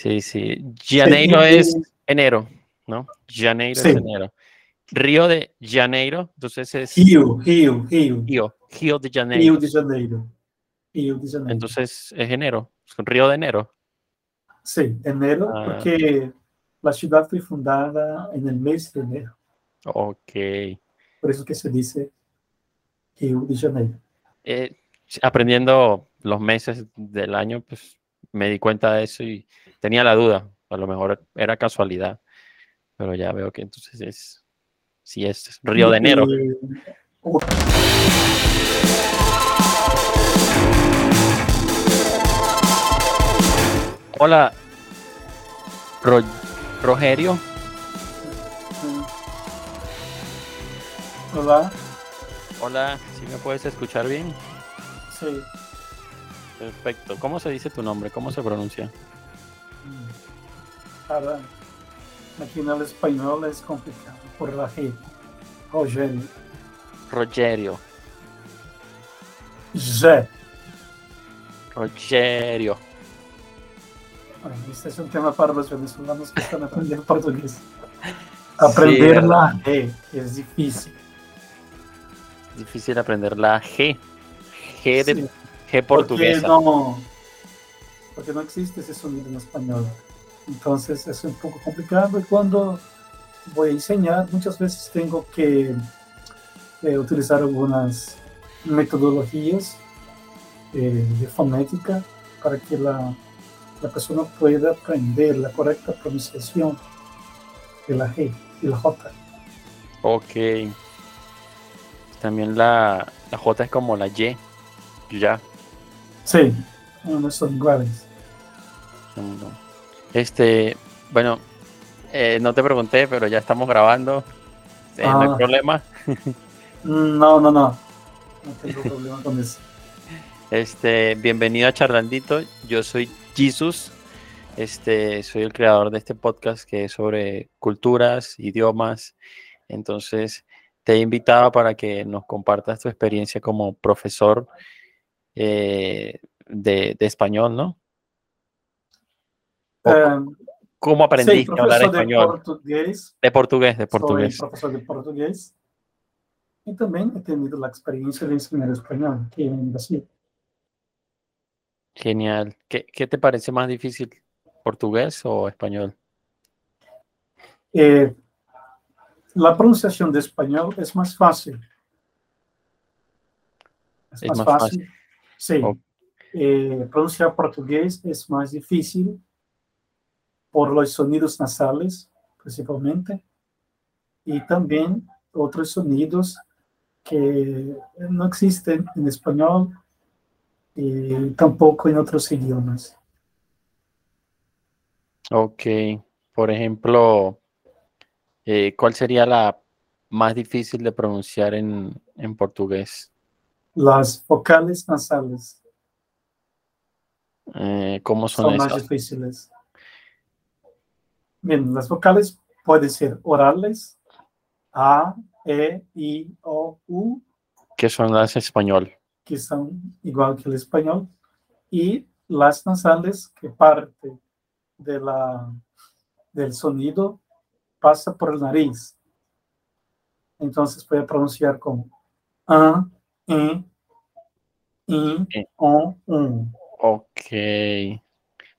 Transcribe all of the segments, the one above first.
Sí, sí. Janeiro es enero, ¿no? Janeiro es enero. Río de Janeiro, entonces es... Río, Río de Janeiro. Río de Janeiro. Río de Janeiro. Entonces es enero, es Río de enero. Sí, enero, Ah. porque la ciudad fue fundada en el mes de enero. Ok. Por eso que se dice Río de Janeiro. Eh, aprendiendo los meses del año, pues me di cuenta de eso y tenía la duda. A lo mejor era casualidad, pero ya veo que entonces es, sí es Río de enero. Y- o- Hola, Ro- Rogerio. Hola, Hola, si me puedes escuchar bien? sí. Perfecto. ¿Cómo se dice tu nombre? ¿Cómo se pronuncia? Para, aquí en el español es complicado por la G. Rogério. Rogerio. G. Rogerio. Bueno, este es un tema para los venezolanos que están aprendiendo portugués. Aprender Sí, la G es difícil. Difícil aprender la G. G de Sí, G porque portuguesa. no, porque no existe ese sonido en español. Entonces es un poco complicado y cuando voy a enseñar muchas veces tengo que eh, utilizar algunas metodologías eh, de fonética para que la, la persona pueda aprender la correcta pronunciación de la G y la J. Ok. También la, la J es como la Y. Ya. Sí, no son iguales. No. Este, bueno, eh, no te pregunté, pero ya estamos grabando. Eh, No hay Ah. problema. No, no, no. No tengo problema con eso. Este, bienvenido a Charlandito. Yo soy Jesus. Este, soy el creador de este podcast que es sobre culturas, idiomas. Entonces, te he invitado para que nos compartas tu experiencia como profesor eh, de, de español, ¿no? Eh, ¿Cómo aprendiste a hablar profesor de español? portugués. De portugués, de Soy portugués. profesor de portugués. Y también he tenido la experiencia de enseñar español aquí en Brasil. Genial. ¿Qué, qué te parece más difícil, portugués o español? Eh, la pronunciación de español es más fácil. Es, Es más, más fácil. Sí. Ok. Eh, pronunciar portugués es más difícil por los sonidos nasales, principalmente, y también otros sonidos que no existen en español y tampoco en otros idiomas. Ok. Por ejemplo, eh, ¿cuál sería la más difícil de pronunciar en, en portugués? Las vocales nasales Eh, ¿cómo son son más difíciles. Bien, las vocales pueden ser orales, A, E, I, O, U, ¿Qué son las en español? que son igual que el español, y las nasales, que parte de la, del sonido pasa por el nariz. Entonces puede pronunciar como A, E, I, E. O, U. Ok.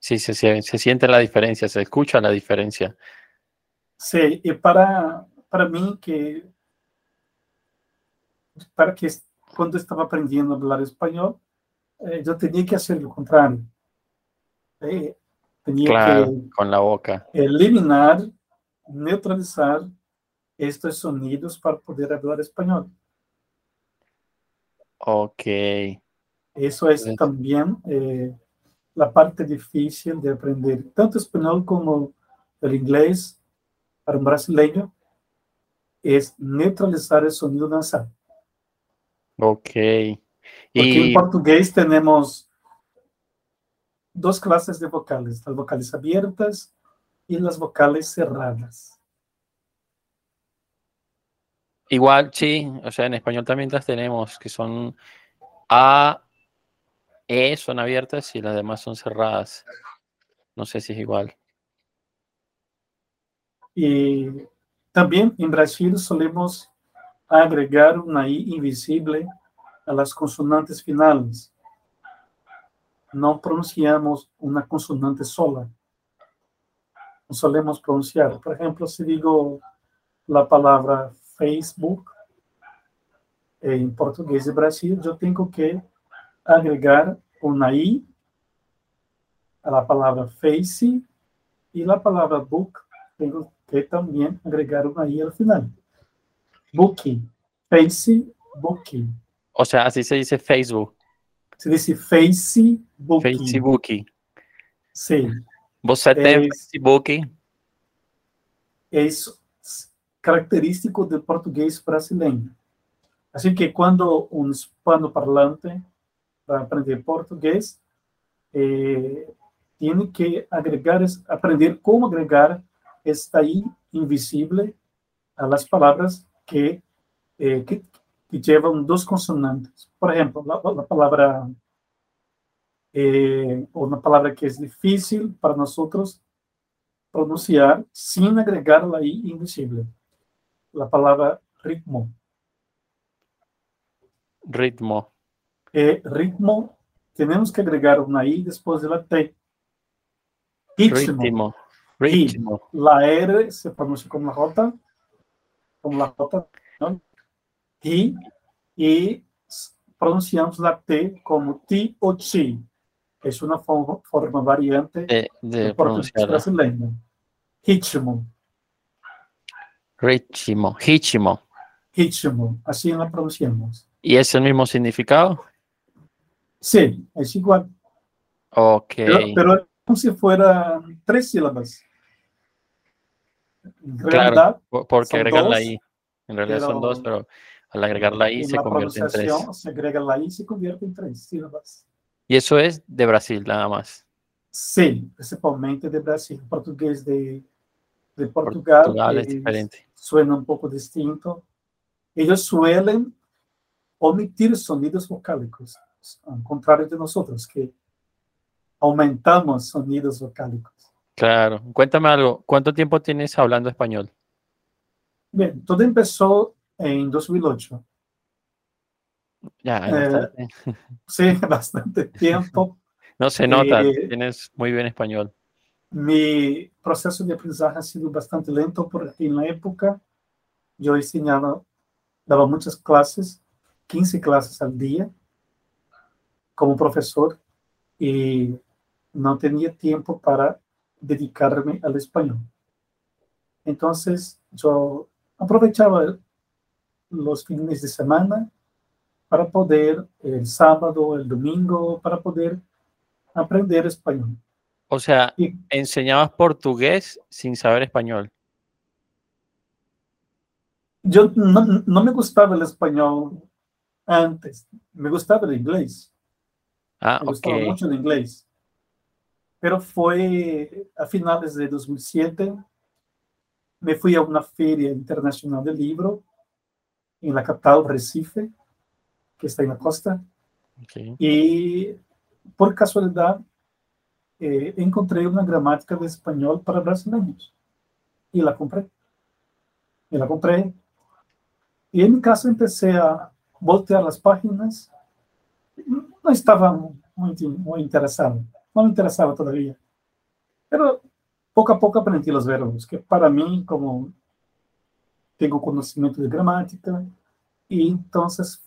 Sí, se, se, se siente la diferencia, se escucha la diferencia. Sí, y para, para mí que, para que cuando estaba aprendiendo a hablar español, eh, yo tenía que hacer lo contrario. Eh, tenía Claro, que con la boca. eliminar, neutralizar estos sonidos para poder hablar español. Ok. Eso es Sí. también eh, la parte difícil de aprender tanto español como el inglés para un brasileño, es neutralizar el sonido nasal. Ok. Porque Y en portugués tenemos dos clases de vocales, las vocales abiertas y las vocales cerradas. igual, sí, o sea, en español también las tenemos, que son A, E son abiertas y las demás son cerradas. No sé si es igual. Y también en Brasil solemos agregar una I invisible a las consonantes finales. No pronunciamos una consonante sola. No solemos pronunciar. Por ejemplo, si digo la palabra Facebook en portugués de Brasil, yo tengo que agregar una I a la palabra face y la palabra book tengo que también agregar una I al final. Booking, Facebook. O sea, así se dice Facebook. Se dice Facebook. Facebook. Sí. Você tem Facebook? Es característico del portugués brasileño. Así que cuando un hispanoparlante va a aprender portugués, eh, tiene que agregar, aprender cómo agregar esta I invisible a las palabras que, eh, que, llevan dos consonantes. Por ejemplo, la, la palabra, eh, una palabra que es difícil para nosotros pronunciar sin agregar la I invisible. La palabra ritmo. Ritmo. Eh, ritmo, tenemos que agregar una I después de la T. Ritmo. Ritmo. La R se pronuncia como la J, como la J, ¿no? Y, y pronunciamos la T como T o Chi. Es una forma, forma variante de, de pronunciarla. brasileño. Ritmo, Ritmo. Ritmo. ritmo, así la pronunciamos. ¿Y es el mismo significado? Sí, es igual. Ok. Pero, pero como si fueran tres sílabas. En Claro, realidad, po- porque son agregan la I. En realidad son dos, pero al agregar la I se la convierte en tres. se agrega la I y se convierte en tres sílabas. Y eso es de Brasil, nada más. Sí, principalmente de Brasil. Portugués de, de Portugal, Portugal es diferente. suena un poco distinto. Ellos suelen omitir sonidos vocálicos, al contrario de nosotros, que aumentamos sonidos vocálicos. Claro. Cuéntame algo. ¿Cuánto tiempo tienes hablando español? Bien, todo empezó en 2008. Ya, Eh, bastante. Sí, bastante tiempo. No se nota, eh, tienes muy bien español. Mi proceso de aprendizaje ha sido bastante lento porque en la época yo enseñaba, daba muchas clases, 15 clases al día como profesor y no tenía tiempo para dedicarme al español. Entonces yo aprovechaba los fines de semana para poder, el sábado, el domingo, para poder aprender español. O sea, Y enseñabas portugués sin saber español. yo no, no me gustaba el español antes, me gustaba el inglés, Ah, me ok. gustaba mucho el inglés. Pero fue a finales de 2007, me fui a una feria internacional del libro en la capital Recife, que está en la costa, ok. y por casualidad eh, encontré una gramática de español para brasileños y la compré. Y la compré. Y en mi caso empecé a voltear las páginas. No estaba muy, muy interesado, no me interesaba todavía. Pero poco a poco aprendí los verbos, que para mí, como tengo conocimiento de gramática, y entonces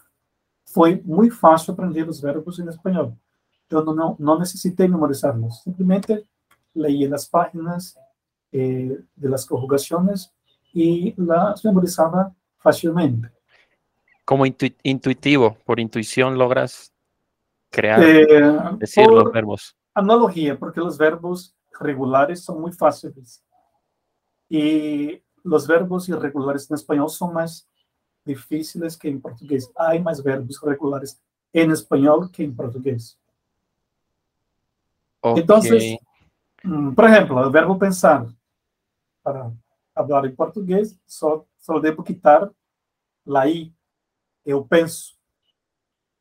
fue muy fácil aprender los verbos en español. Yo no, no necesité memorizarlos, simplemente leí las páginas eh, de las conjugaciones y las memorizaba fácilmente. Como intu- intuitivo, por intuición logras crear, Eh, decir los verbos. analogía, porque los verbos regulares son muy fáciles y los verbos irregulares en español son más difíciles que en portugués. Hay más verbos regulares en español que en portugués. Ok, entonces, Mm, Por ejemplo, el verbo pensar. Para hablar en portugués, só, só devo quitar la I. Eu penso,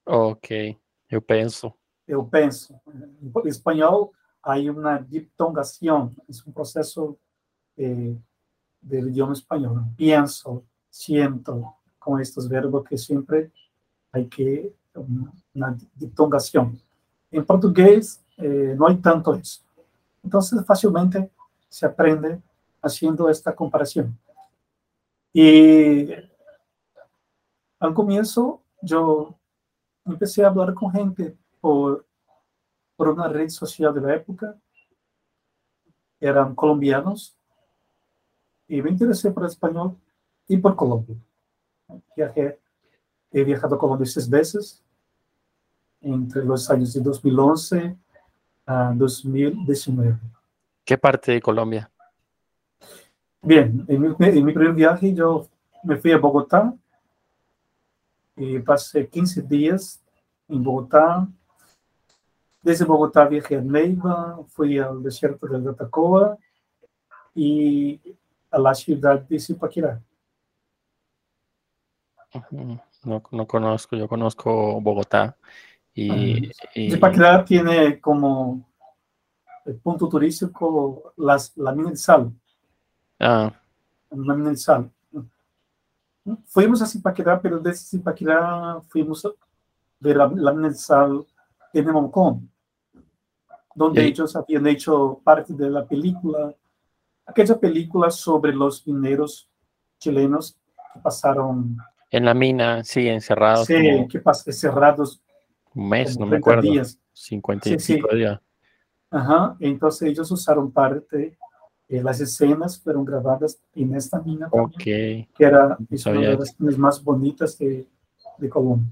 ok, yo pienso. eu penso. Em espanhol, hay una diptongación, es un proceso eh, del idioma español. Pienso, siento, con estos verbos que siempre hay que una diptongación. En portugués eh, no hay tanto eso. Entonces fácilmente se aprende haciendo esta comparación. Y al comienzo yo empecé a hablar con gente por, por una red social de la época. Eran colombianos y me interesé por el español y por Colombia. Viajé, he viajado a Colombia seis veces entre los años de 2011 a 2019. ¿Qué parte de Colombia? Bien, en mi, en mi primer viaje yo me fui a Bogotá y pasé 15 días en Bogotá. Desde Bogotá viajé a Neiva, fui al desierto del Gatacoa y a la ciudad de Zipaquirá. No, no conozco, yo conozco Bogotá. Y, y... Zipaquirá tiene como el punto turístico las, la mina de sal. Ah. La mina de sal. Fuimos a Zipaquirá, pero desde Zipaquirá fuimos a ver la, la de en Nemoncón, donde ellos habían hecho parte de la película, aquella película sobre los mineros chilenos que pasaron en la mina, sí, encerrados. Sí, como... que pasaron encerrados. Un mes, no me acuerdo. Días. 55 sí, sí. días. Ajá, entonces ellos usaron parte, eh, las escenas fueron grabadas en esta mina, también, que era es una de las minas más bonitas de, de, Colombia.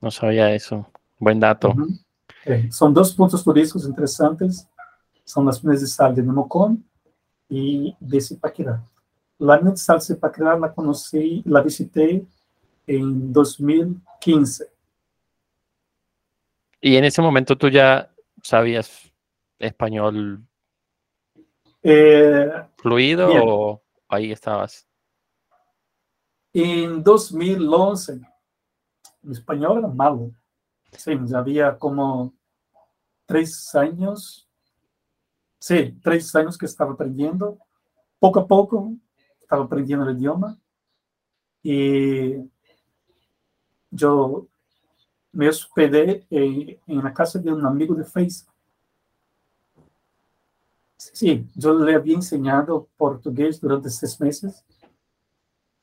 No sabía eso, buen dato. Uh -huh. eh, son dos puntos turísticos interesantes, son las minas de sal de Nemocón y de Zipaquirá. La mina de sal de Zipaquirá la conocí, la visité en 2015. Y en ese momento tú ya sabías español eh, fluido bien. o ahí estabas? En 2011, mi español era malo. Sí, había como tres años, sí, tres años que estaba aprendiendo. Poco a poco estaba aprendiendo el idioma. Y yo me hospedé en, en, la casa de un amigo de Facebook. Sí, yo le había enseñado portugués durante seis meses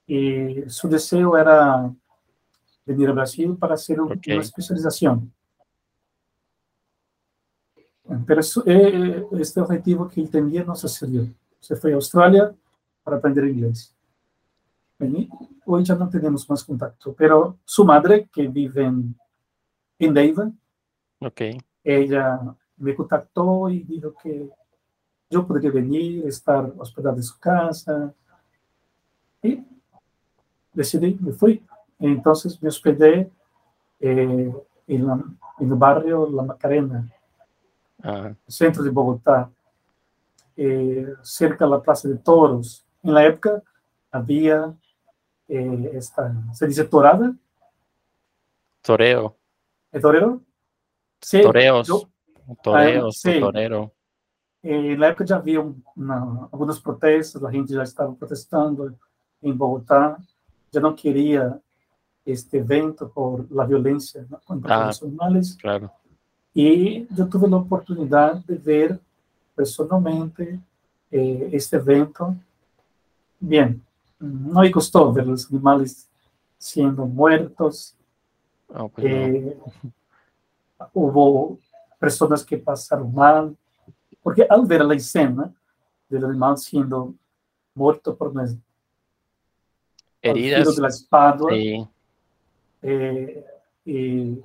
y su deseo era venir a Brasil para hacer okay. una especialización. Pero eso, eh, este objetivo que él tenía no sucedió. Se fue a Australia para aprender inglés. Hoy ya no tenemos más contacto, pero su madre, que vive en en. Okay. Ella me contactó y dijo que yo podría venir, estar hospedado en su casa. Y decidí, me fui. Entonces me hospedé eh, en, la, en, el barrio La Macarena, centro de Bogotá, eh, cerca de la Plaza de Toros. En la época había eh, esta, se dice torada. Toreo. ¿El torero? Sí. Toreos. Yo, toreos, ah, sí. torero. Na época já havia uma, algumas protestas, a gente já estava protestando em Bogotá, já não queria este evento por la violência contra ah, os animais. Claro. E eu tive a oportunidade de ver pessoalmente eh, este evento. Bem, não me gostou ver os animais sendo muertos, Oh, eh, no. hubo personas que pasaron mal, porque al ver la escena del animal siendo muerto por una heridas de la espada, sí. eh,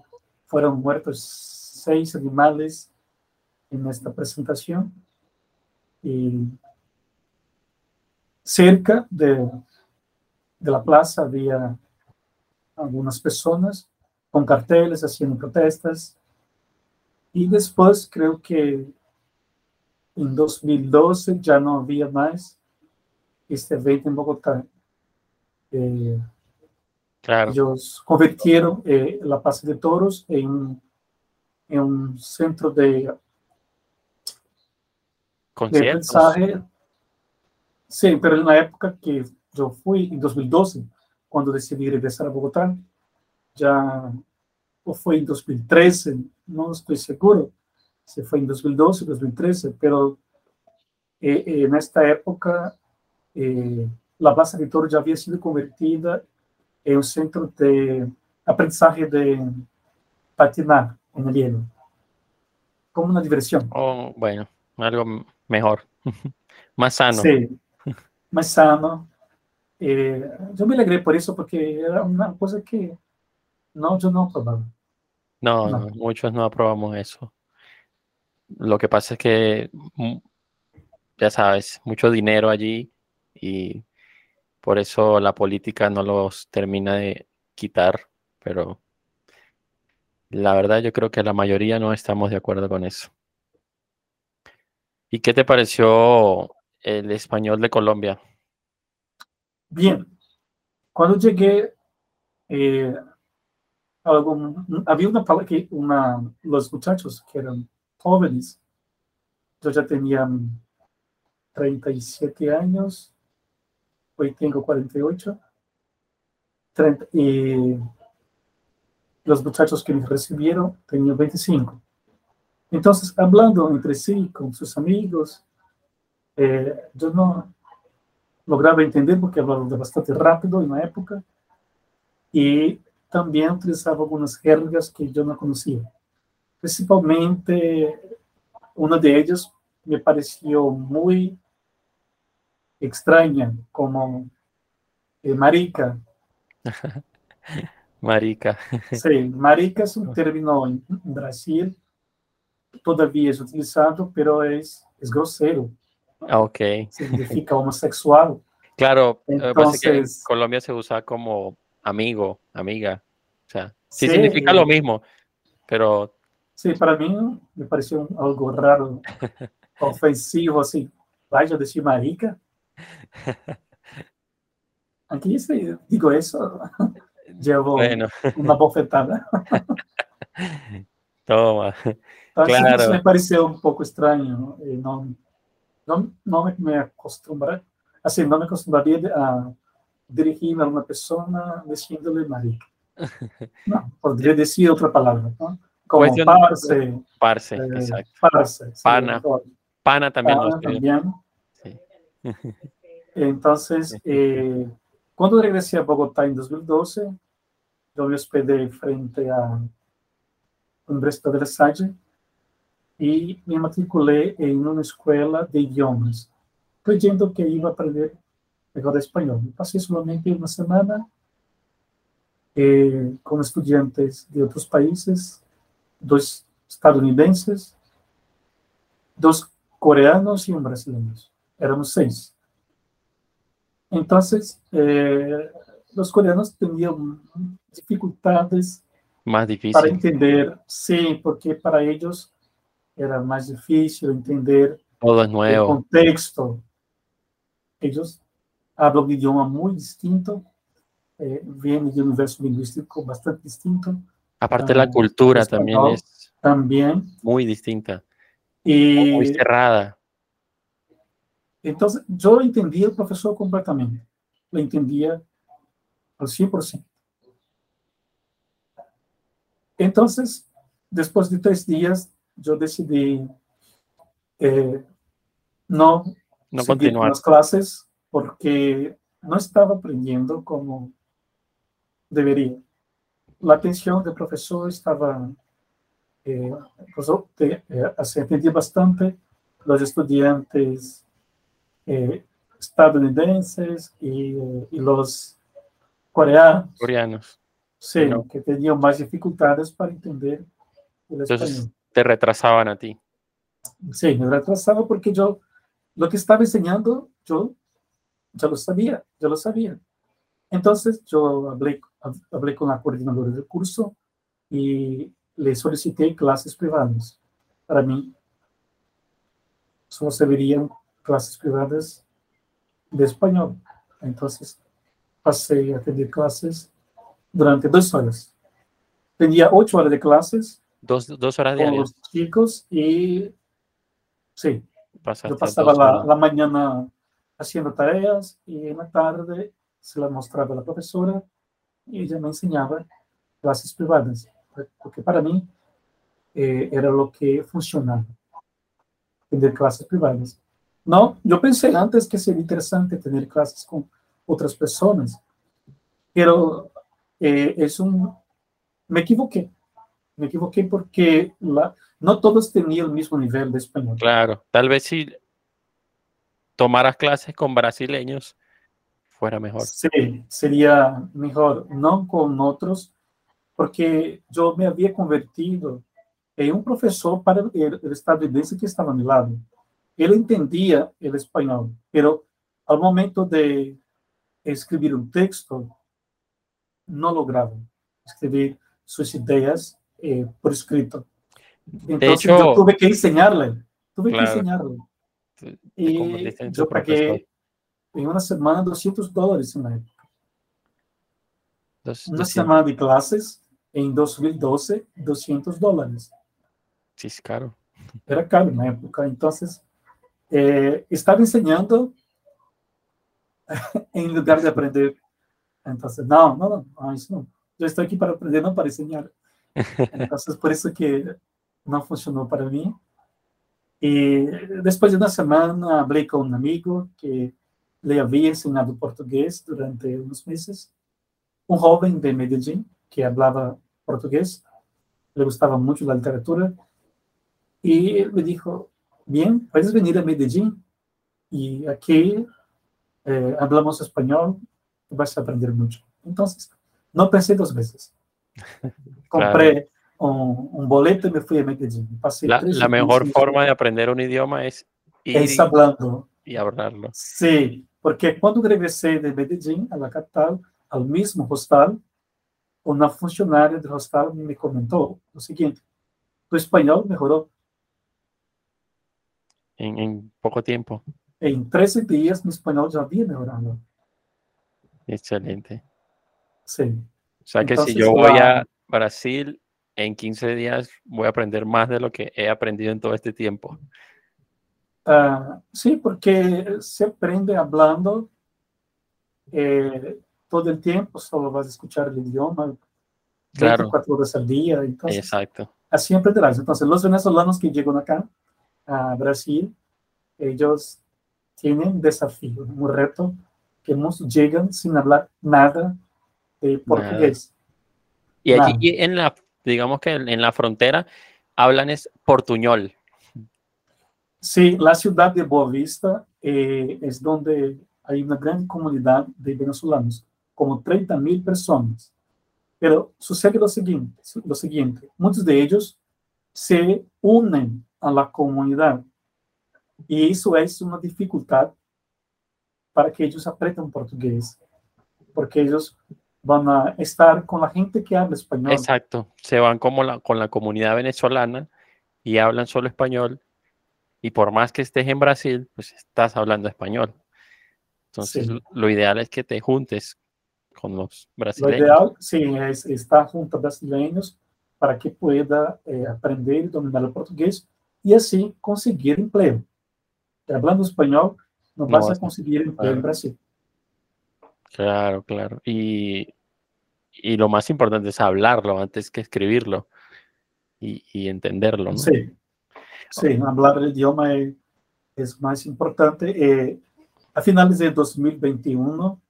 fueron muertos seis animales en esta presentación. Y cerca de, de la plaza había algunas personas con carteles haciendo protestas. Y después creo que en 2012 ya no había más este evento en Bogotá. Eh, claro. Ellos convirtieron eh, la Plaza de Toros en, en un centro de de aprendizaje. Sí, pero en la época que yo fui, en 2012, cuando decidí regresar a Bogotá, ya o fue en 2013, no estoy seguro si fue en 2012 o 2013, pero eh, eh, en esta época eh, la Plaza de Toro ya había sido convertida en un centro de aprendizaje de patinar en el hielo, como una diversión. Oh, bueno, algo mejor, más sano. Sí, más sano. yo me alegré por eso, porque era una cosa que no, yo no probaba. No, no, muchos no aprobamos eso. Lo que pasa es que, mm, ya sabes, mucho dinero allí y por eso la política no los termina de quitar, pero la verdad yo creo que la mayoría no estamos de acuerdo con eso. ¿Y qué te pareció el español de Colombia? Bien, cuando llegué, eh, había una que una, los muchachos que eran jóvenes, yo ya tenía 37 años, hoy tengo 48, 30, y los muchachos que me recibieron tenían 25. Entonces, hablando entre sí con sus amigos, eh, yo no lograba entender porque hablaba bastante rápido en la época y también utilizaba algunas jergas que yo no conocía. Principalmente, una de ellas me pareció muy extraña, como eh, marica. marica. sí, marica es un término en Brasil, todavía es utilizado, pero es, es grosero. Ah, ok. Significa homosexual. Claro, Entonces, en Colombia se usa como amigo, amiga. O sea, sí, significa lo mismo, pero... Sí, para mí me pareció algo raro, ofensivo, así. Vaya a decir marica. Aquí sí, digo eso, llevo una bofetada. Toma. claro. me pareció un poco extraño. Eh, no, no, no me acostumbré, así, no me acostumbraría a dirigirme a una persona diciéndole marica. No, podría decir otra palabra, ¿no? Como parce. Parce, eh, exacto. Parce, pana. pana también. Pana también. Sí. Entonces, eh, cuando regresé a Bogotá en 2012, yo me hospedé frente a Universidad de La Salle y me matriculé en una escuela de idiomas, creyendo que iba a aprender mejor español. Pasé solamente una semana eh, con estudiantes de otros países, dos estadounidenses, dos coreanos y un brasileño. Éramos seis. Entonces, eh, los coreanos tenían dificultades más difícil. para entender, sí, porque para ellos era más difícil entender Todo es nuevo. el contexto. Ellos hablan un idioma muy distinto, eh, vienen de un universo lingüístico bastante distinto. Aparte la cultura también es también muy distinta, y, muy cerrada. Entonces, yo entendía al profesor completamente, lo entendía al 100%. Entonces, después de tres días, yo decidí eh, no, no continuar las clases porque no estaba aprendiendo como debería. La atención del profesor estaba, eh, eh, se entendía bastante, los estudiantes eh, estadounidenses y, y, los coreanos. Coreanos. Sí, que tenían más dificultades para entender el Entonces, español. te retrasaban a ti. Sí, me retrasaba porque yo lo que estaba enseñando, yo ya lo sabía, ya lo sabía. Entonces yo hablé, hablé con la coordinadora del curso y le solicité clases privadas. Para mí, solo se verían clases privadas de español. Entonces pasé a tener clases durante dos horas. Tenía ocho horas de clases. Dos, dos horas diarias. Con los chicos y, sí, Yo pasaba la, la, mañana haciendo tareas y en la tarde se la mostraba a la profesora y ella me enseñaba clases privadas, porque para mí eh, era lo que funcionaba, tener clases privadas. No, yo pensé antes que sería interesante tener clases con otras personas, pero eh, es un... Me equivoqué, me equivoqué porque la, no todos tenían el mismo nivel de español. Claro, tal vez si tomaras clases con brasileños fuera mejor. Sí, sería mejor, no con otros, porque yo me había convertido en un profesor para el, el estadounidense que estaba a mi lado. Él entendía el español, pero al momento de escribir un texto, no lograba escribir sus ideas eh, por escrito. Entonces yo tuve que enseñarle, tuve que enseñarle. Y yo pagué en una semana 200 dólares en la época. una semana de clases en 2012, 200 dólares. Sí, es caro. Era caro en la época. Entonces, eh, estaba enseñando en lugar de aprender. Entonces, no, no, no, no, eso no. Yo estoy aquí para aprender, no para enseñar. Entonces, por eso que no funcionó para mí. Y después de una semana hablé con un amigo que le había enseñado portugués durante unos meses, un joven de Medellín que hablaba portugués, le gustaba mucho la literatura, y él me dijo, bien, puedes venir a Medellín y aquí eh, hablamos español, vas a aprender mucho. Entonces, no pensé dos veces. Compré un, boleto y me fui a Medellín. la, mejor forma de aprender un idioma es ir es hablando. y hablarlo. Sí, porque cuando regresé de Medellín a la capital, al mismo hostal, una funcionaria del hostal me comentó lo siguiente, tu español mejoró. En, en poco tiempo. En 13 días mi español ya había mejorado. Excelente. Sí. O sea que si yo voy a Brasil, en 15 días voy a aprender más de lo que he aprendido en todo este tiempo. Uh, sí, porque se aprende hablando eh, todo el tiempo, solo vas a escuchar el idioma claro. cuatro horas al día. Entonces, Exacto. Así aprenderás. Entonces, los venezolanos que llegan acá a Brasil, ellos tienen un desafío, un reto, que nos llegan sin hablar nada de portugués. Y allí en la, digamos que en la frontera, hablan es portuñol. Sí, la ciudad de Boavista eh, es donde hay una gran comunidad de venezolanos, como 30 mil personas. Pero sucede lo siguiente, lo siguiente, muchos de ellos se unen a la comunidad y eso es una dificultad para que ellos aprendan portugués, porque ellos van a estar con la gente que habla español. Exacto, se van como con la comunidad venezolana y hablan solo español y por más que estés en Brasil, pues estás hablando español. Entonces, lo ideal es que te juntes con los brasileños. Lo ideal, sí, es estar junto a brasileños para que pueda eh, aprender y dominar el portugués y así conseguir empleo. Hablando español, no, vas a conseguir empleo en Brasil. Claro, claro. Y, y, lo más importante es hablarlo antes que escribirlo y, y entenderlo. ¿no? Sí, Sí, hablar el idioma es, más importante. Eh, a finales de 2021,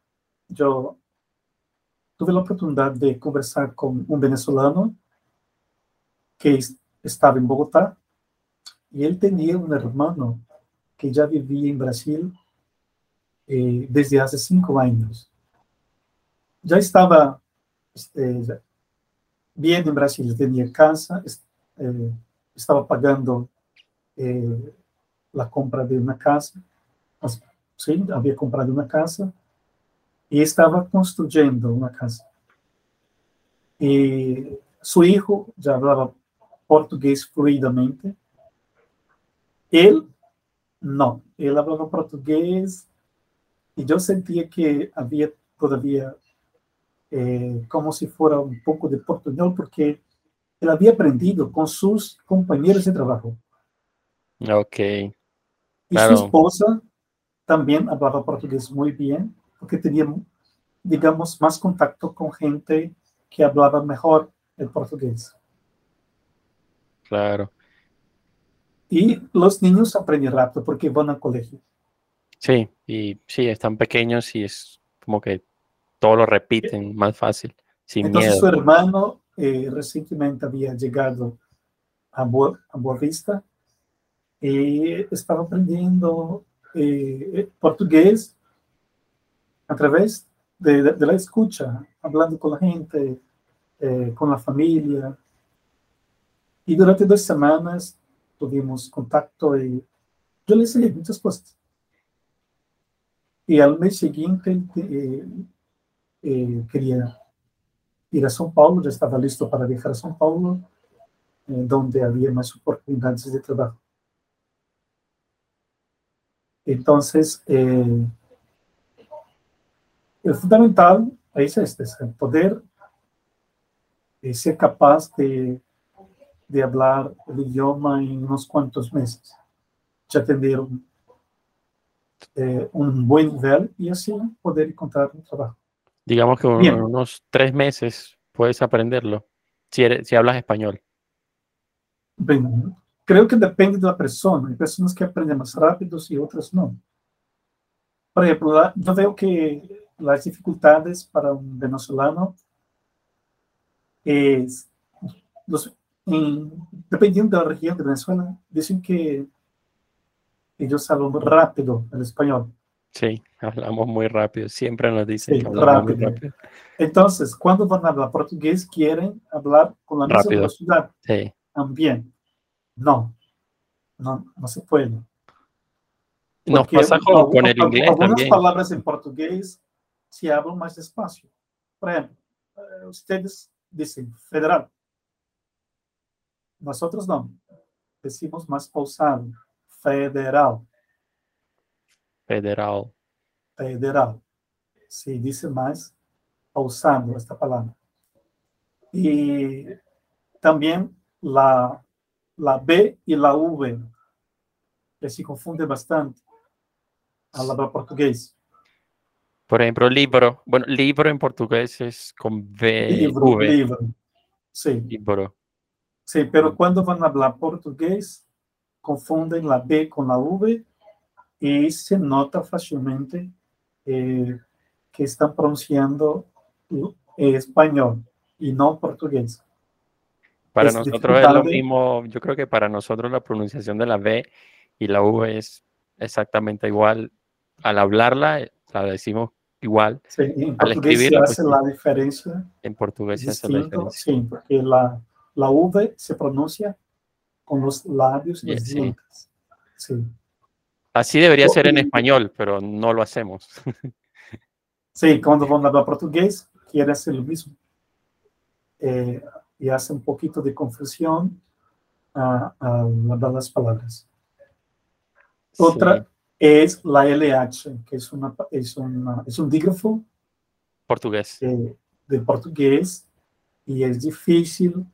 yo tuve la oportunidad de conversar con un venezolano que estaba en Bogotá y él tenía un hermano que ya vivía en Brasil eh, desde hace cinco años. Ya estaba este, bien en Brasil, tenía casa, eh, estaba pagando eh, la compra de una casa, sí, había comprado una casa y estaba construyendo una casa. Y su hijo ya hablaba portugués fluidamente. Él no, él hablaba portugués y yo sentía que había todavía eh, como si fuera un poco de portugués porque él había aprendido con sus compañeros de trabajo. Ok. Y su esposa también hablaba portugués muy bien, porque tenía, digamos, más contacto con gente que hablaba mejor el portugués. Claro. Y los niños aprenden rápido porque van al colegio. Sí, y sí, están pequeños y es como que todo lo repiten más fácil, sin Entonces su hermano eh, recientemente había llegado a, Boa, Vista y estaba aprendiendo eh, portugués a través de, la escucha, hablando con la gente, eh, con la familia. Y durante dos semanas tuvimos contacto y yo le enseñé muchas cosas. Y al mes siguiente eh, eh, quería ir a São Paulo, ya estaba listo para viajar a São Paulo, eh, donde había más oportunidades de trabajo. Entonces, eh, el fundamental es este, es el poder ser capaz de, de hablar el idioma en unos cuantos meses, ya tener un, eh, un buen nivel y así poder encontrar un trabajo. Digamos que en unos tres meses puedes aprenderlo, si, si hablas español. Bueno, creo que depende de la persona. Hay personas que aprenden más rápido y otras no. Por ejemplo, yo veo que las dificultades para un venezolano es, los, dependiendo de la región de Venezuela, dicen que ellos hablan rápido el español. Sí, hablamos muy rápido. Siempre nos dicen que hablamos rápido. muy rápido. Entonces, cuando van a hablar portugués, quieren hablar con la misma velocidad. Sí. También. No, no, no se puede. Nos pasa con el inglés algunas también. palabras en portugués se hablan más despacio. Por ejemplo, eh, ustedes dicen federal. Nosotros no. Decimos más pausado federal. Federal. Federal. Se dice más usando esta palabra. Y también la, la B y la V, que se confunde bastante al hablar portugués. Por ejemplo, libro. Bueno, libro en portugués es con V. Libro, v. libro. Sí. Libro. Sí, pero cuando van a hablar portugués, confunden la B con la V y se nota fácilmente eh, que están pronunciando español y no portugués. Para nosotros es lo mismo, yo creo que para nosotros la pronunciación de la B y la V es exactamente igual. Al hablarla, la decimos igual. Sí, en Al portugués se hace pues la diferencia. En portugués se hace la diferencia. Sí, porque la, la V se pronuncia con los labios y los dientes. Sí. Así debería ser en español, pero no lo hacemos. Sí, cuando van a hablar portugués, quiere hacer lo mismo. Eh, y hace un poquito de confusión al hablar las palabras. Otra es la LH, que es, una, es, es un dígrafo portugués. Eh, de portugués y es difícil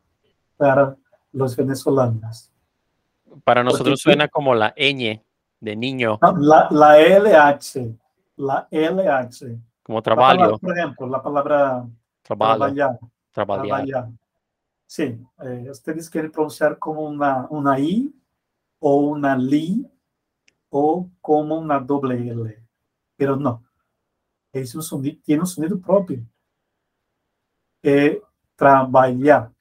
para los venezolanos. Para nosotros suena como la ñ de niño. La, la LH, la LH. Como trabajo. Por ejemplo, la palabra trabajar. Trabalhar. Sí, eh, ustedes quieren pronunciar como una, una I o una LI o como una doble L, pero no. Es un sonido, tiene un sonido propio. Eh, trabalhar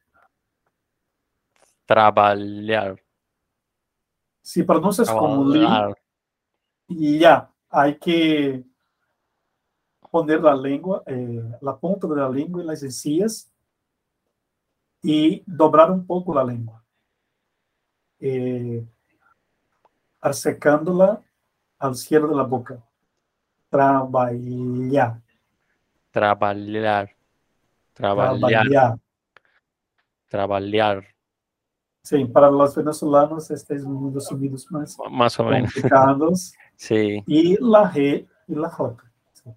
trabajar. Si pronuncias como li, y ya, hay que poner la lengua, eh, la punta de la lengua en las encías y doblar un poco la lengua, eh, acercándola al cielo de la boca. Trabalhar. Trabalhar. Trabalhar. Trabalhar. Sí, para los venezolanos este es uno de los sonidos más, más o menos. complicados. sí. Y la G y la J. Sí.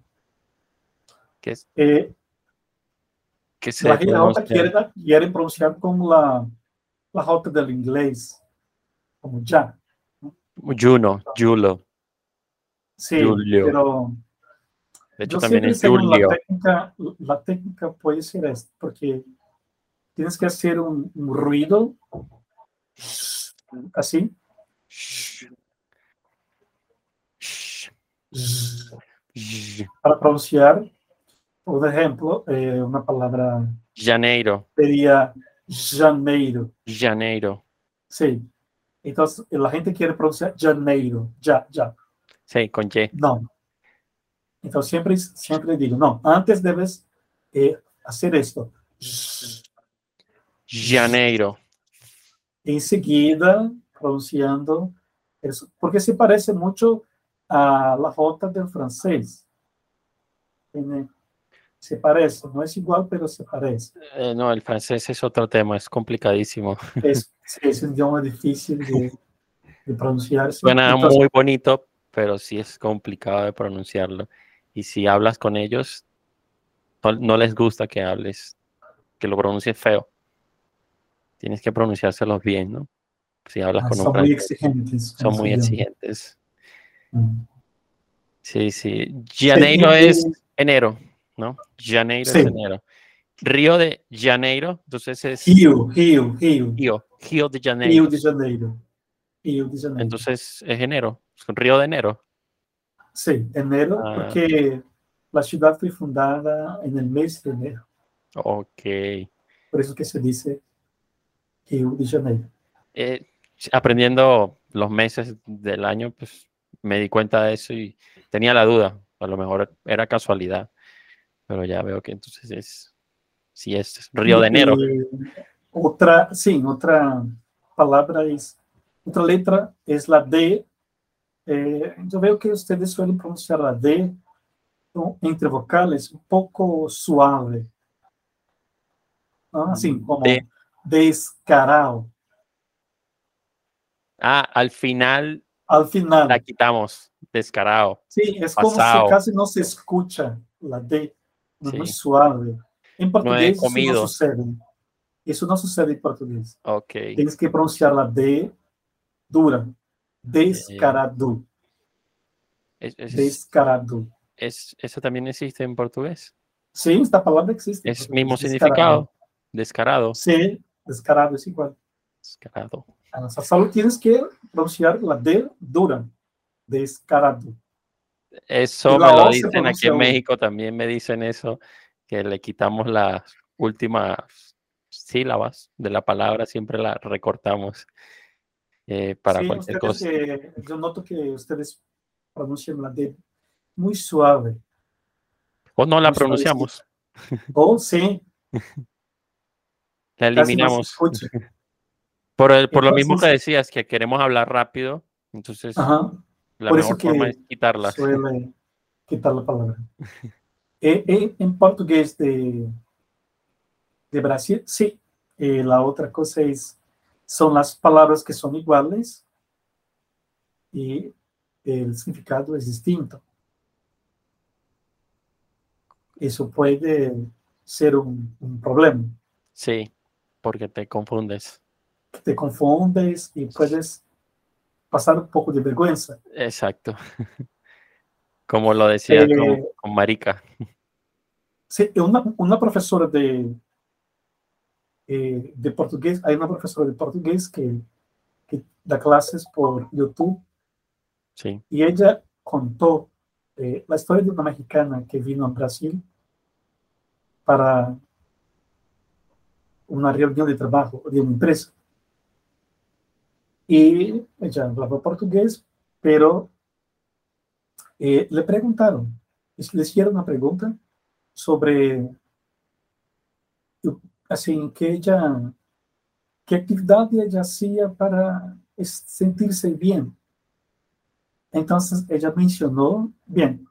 ¿Qué es? Eh, ¿Qué se la la J quieren, quieren, pronunciar como la, la J del inglés, como ya. Juno, Julo. Sí, Julio. pero De hecho, yo también es Julio. la técnica, la técnica puede ser esta, porque tienes que hacer un, un ruido así. Para pronunciar, por ejemplo, eh, una palabra Janeiro, sería janeiro. Janeiro. Sí. Entonces, la gente quiere pronunciar janeiro, ya, ya. Sí, con Y. No. Entonces, siempre, siempre digo, no, antes debes eh, hacer esto. Janeiro. Enseguida, pronunciando eso, porque se parece mucho a la J del francés. Tiene- se parece, no es igual, pero se parece. Eh, no, el francés es otro tema, es complicadísimo. Es, es un idioma difícil de, de pronunciar. sí. Suena Entonces, muy bonito, pero sí es complicado de pronunciarlo. Y si hablas con ellos, no, no les gusta que hables, que lo pronuncies feo. Tienes que pronunciárselos bien, ¿no? Si hablas ah, con un son muy francés, exigentes. son muy exigentes. Mm. Sí, sí. Janeiro y- es enero, ¿no? Janeiro Sí. es enero. Río de Janeiro, entonces es Rio, Rio, Rio. Río, Río de Rio Janeiro. de Janeiro. Rio de Janeiro. Entonces es enero, es un Río de enero. sí, enero, Ah. porque la ciudad fue fundada en el mes de enero. Ok. Por eso que se dice Rio de Janeiro. Eh, aprendiendo los meses del año, pues me di cuenta de eso y tenía la duda. A lo mejor era casualidad, pero ya veo que entonces es, sí es Río de enero. Y otra, sí, otra palabra es, otra letra es la D. Eh, yo veo que ustedes suelen pronunciar la D entre vocales un poco suave. ¿no? Así como D. descarado. Ah, al final Al final, la quitamos, descarado. sí, es como si casi no se escucha la D, no es suave. En portugués eso comido. no sucede. Eso no sucede en portugués. Ok. Tienes que pronunciar la D dura. Descarado. Es- es- Descarado. es- ¿Eso también existe en portugués? Sí, esta palabra existe. Es mismo significado. Descarado. Sí, descarado es igual. Descarado. Ah, Solo tienes que pronunciar la D dura. Descarado. Eso me lo dicen aquí en. México, también me dicen eso, que le quitamos las últimas sílabas de la palabra, siempre la recortamos eh, para Sí, cualquier cosa. eh, yo noto que ustedes pronuncian la D muy suave. O no la muy pronunciamos, O sí, la no eliminamos. Por, el- por lo mismo que decías, que queremos hablar rápido, entonces Ajá. La por eso forma que es quitarlas. suele quitar la palabra. Eh, eh, en portugués de, de Brasil, sí. Eh, la otra cosa es, son las palabras que son iguales y el significado es distinto. Eso puede ser un, un problema. Sí, porque te confundes. Te confundes y puedes pasar un poco de vergüenza. Exacto. Como lo decías con, Eh, con Marica. Sí, una, una profesora de, eh, de portugués, hay una profesora de portugués que, que da clases por YouTube Sí, y ella contó eh, la historia de una mexicana que vino a Brasil para una reunión de trabajo de una empresa. Y ella hablaba portugués, pero eh, le preguntaron, le hicieron una pregunta sobre assim que ella qué actividad ella hacía para sentirse bien. Entonces ella mencionó bien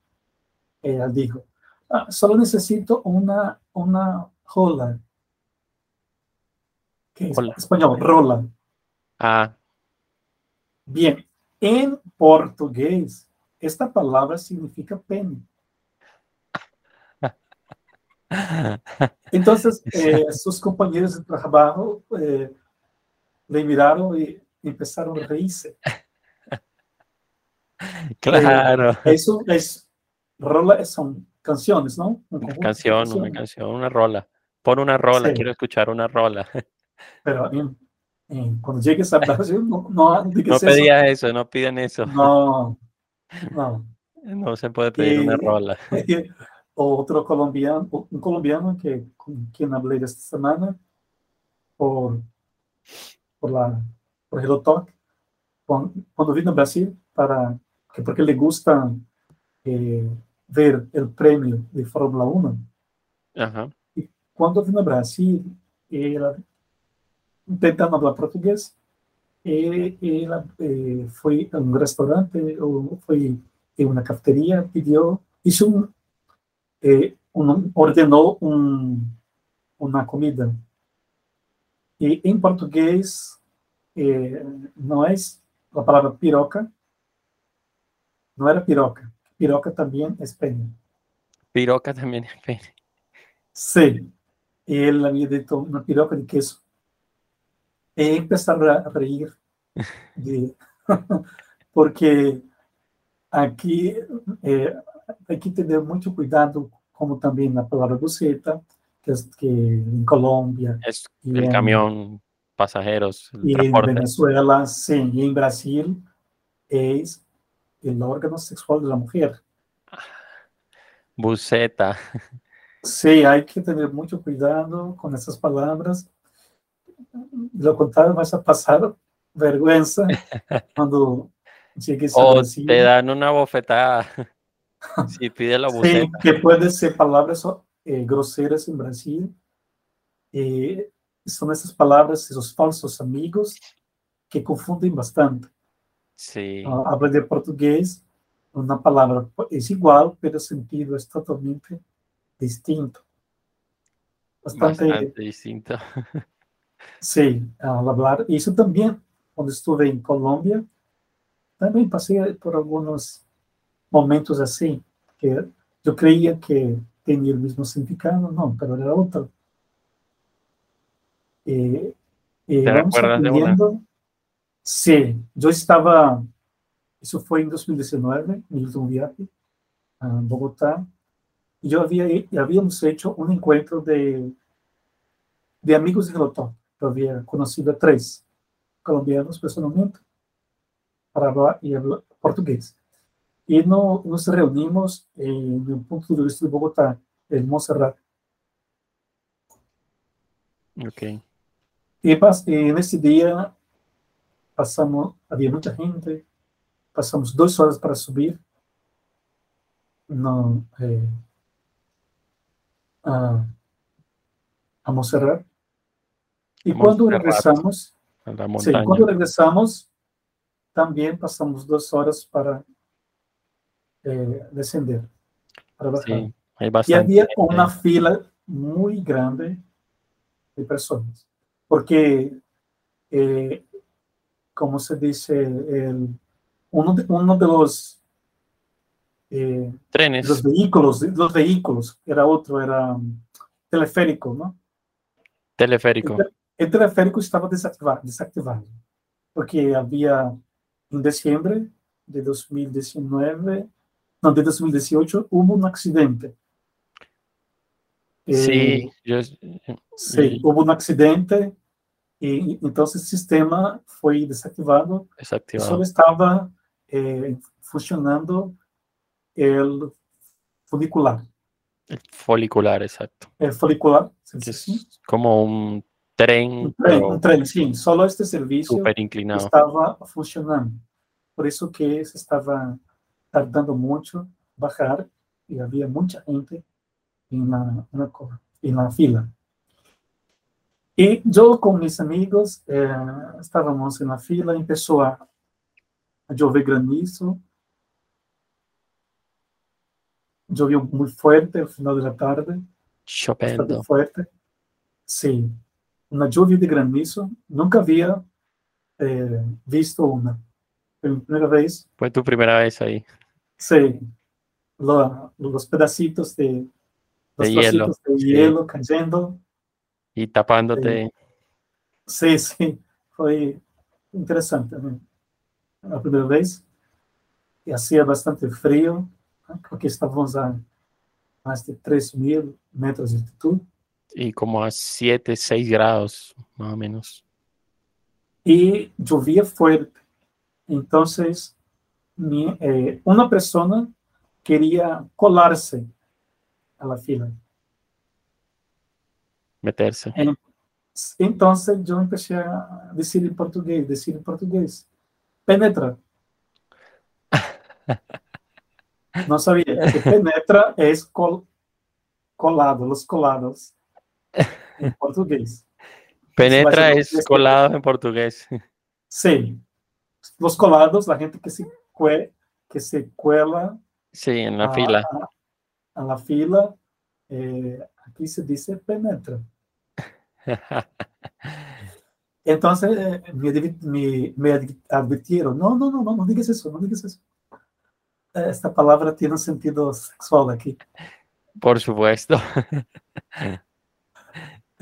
ella dijo "Ah, solo necesito una una rola que es español rola. Ah, bien en portugués esta palabra significa pene Entonces, eh, sus compañeros de trabajo eh, le miraron y empezaron a reírse. Claro. eso es, rola son canciones, ¿no? Un Una canción, una canción, una rola. Pon una rola, Sí. quiero escuchar una rola. Pero en- en- cuando llegues a Brasil, no, no No eso. pedías eso, no piden eso. No, no. No se puede pedir una Y- rola. Otro colombiano, un colombiano que con quien hablé esta semana por, por la por Hello Talk, cuando, cuando vino a Brasil para que porque le gusta eh, ver el premio de Fórmula 1. Ajá. Quando vim no Brasil, ela, tentando falar português, e ela eh, foi a um restaurante ou foi em uma cafeteria, pediu, isso um, eh, um, ordenou um, uma comida. E em português, eh, é a palavra piroca, não era piroca. Piroca também é Espanha. Piroca también es pene. Sí, él había dicho una piroca de queso. E empezaron a reír de- porque aquí eh, hay que tener mucho cuidado, como también la palabra buceta, que es que en Colombia Es el en, camión, pasajeros, el y en. Venezuela, sí, y en Brasil es el órgano sexual de la mujer. Buceta. Sí, hay que tener mucho cuidado con esas palabras. De lo contrario, vas a pasar vergüenza cuando llegues a O Brasil. te dan una bofetada. Si pides la Sí, buceta. que pueden ser palabras eh, groseras en Brasil. Eh, son esas palabras, esos falsos amigos que confunden bastante. Sí. Ah, aprender portugués, una palabra es igual, pero el sentido es totalmente distinto. Bastante, Bastante distinto. sí, al hablar. Y eso también, cuando estuve en Colombia, también pasé por algunos momentos así, que yo creía que tenía el mismo significado, no, pero era otro. Eh, eh, ¿Te vamos recuerdas de una? aprendiendo. Sí, yo estaba, eso fue en 2019, mi último viaje a Bogotá, y yo había, y habíamos hecho un encuentro de, de amigos de Gelotón. Yo había conocido a tres colombianos personalmente para hablar y hablar portugués. Y no, nos reunimos en un punto de vista de Bogotá, en Montserrat. Ok. Y, y en ese día pasamos, había mucha gente, pasamos dos horas para subir no, eh, a, a Montserrat. Y cuando regresamos, A la sí, cuando regresamos, también pasamos dos horas para eh, descender, para bajar. Sí, hay Y había una fila muy grande de personas, porque, eh, como se dice, el, uno, de, uno de los, eh, Trenes. los vehículos, los vehículos, era otro, era um, teleférico, ¿no? Teleférico. El, el teleférico estaba desactivado, desactivado, porque había en diciembre de 2019, no, de 2018, hubo un accidente. Eh, Sí, yo, Sí, Y- hubo un accidente y entonces el sistema fue desactivado y desactivado. solo estaba eh, funcionando el funicular. El folicular, exacto. El folicular, ¿se Que dice así? es como un tren, un tren, un tren, sí, solo este servicio inclinado. estaba funcionando. Por eso que se estaba tardando mucho bajar y había mucha gente en la, en la en la fila. Y yo con mis amigos eh, estábamos en la fila, empezó a, a llover granizo, llovió muy fuerte al final de la tarde, Chopendo. fuerte. Sí, una lluvia de granizo. Nunca había eh, visto una. Fue mi primera vez. Fue tu primera vez ahí. Sí, lo- los pedacitos de, los De hielo, trocitos de sí. hielo cayendo. Y tapándote. Sí, sí, fue interesante. ¿no? La primera vez. y hacía bastante frío, porque estábamos a más de 3.000 metros de altitud. Y como a 7, 6 grados, más o menos. Y llovía fuerte. Entonces, mi, eh, una persona quería colarse a la fila. Meterse. Entonces yo empecé a decir en portugués, decir en portugués, penetra. No sabía que penetra es col, colado, los colados en portugués. Penetra es colado en portugués. Sí, los colados, la gente que se, cue, que se cuela. Sí, en la a, fila. A, a la fila, eh, aquí se dice penetra. Entonces eh, me, me, me, advirtieron, no, no, no, no, no digas eso, no digas eso. Esta palabra tiene un sentido sexual aquí. Por supuesto.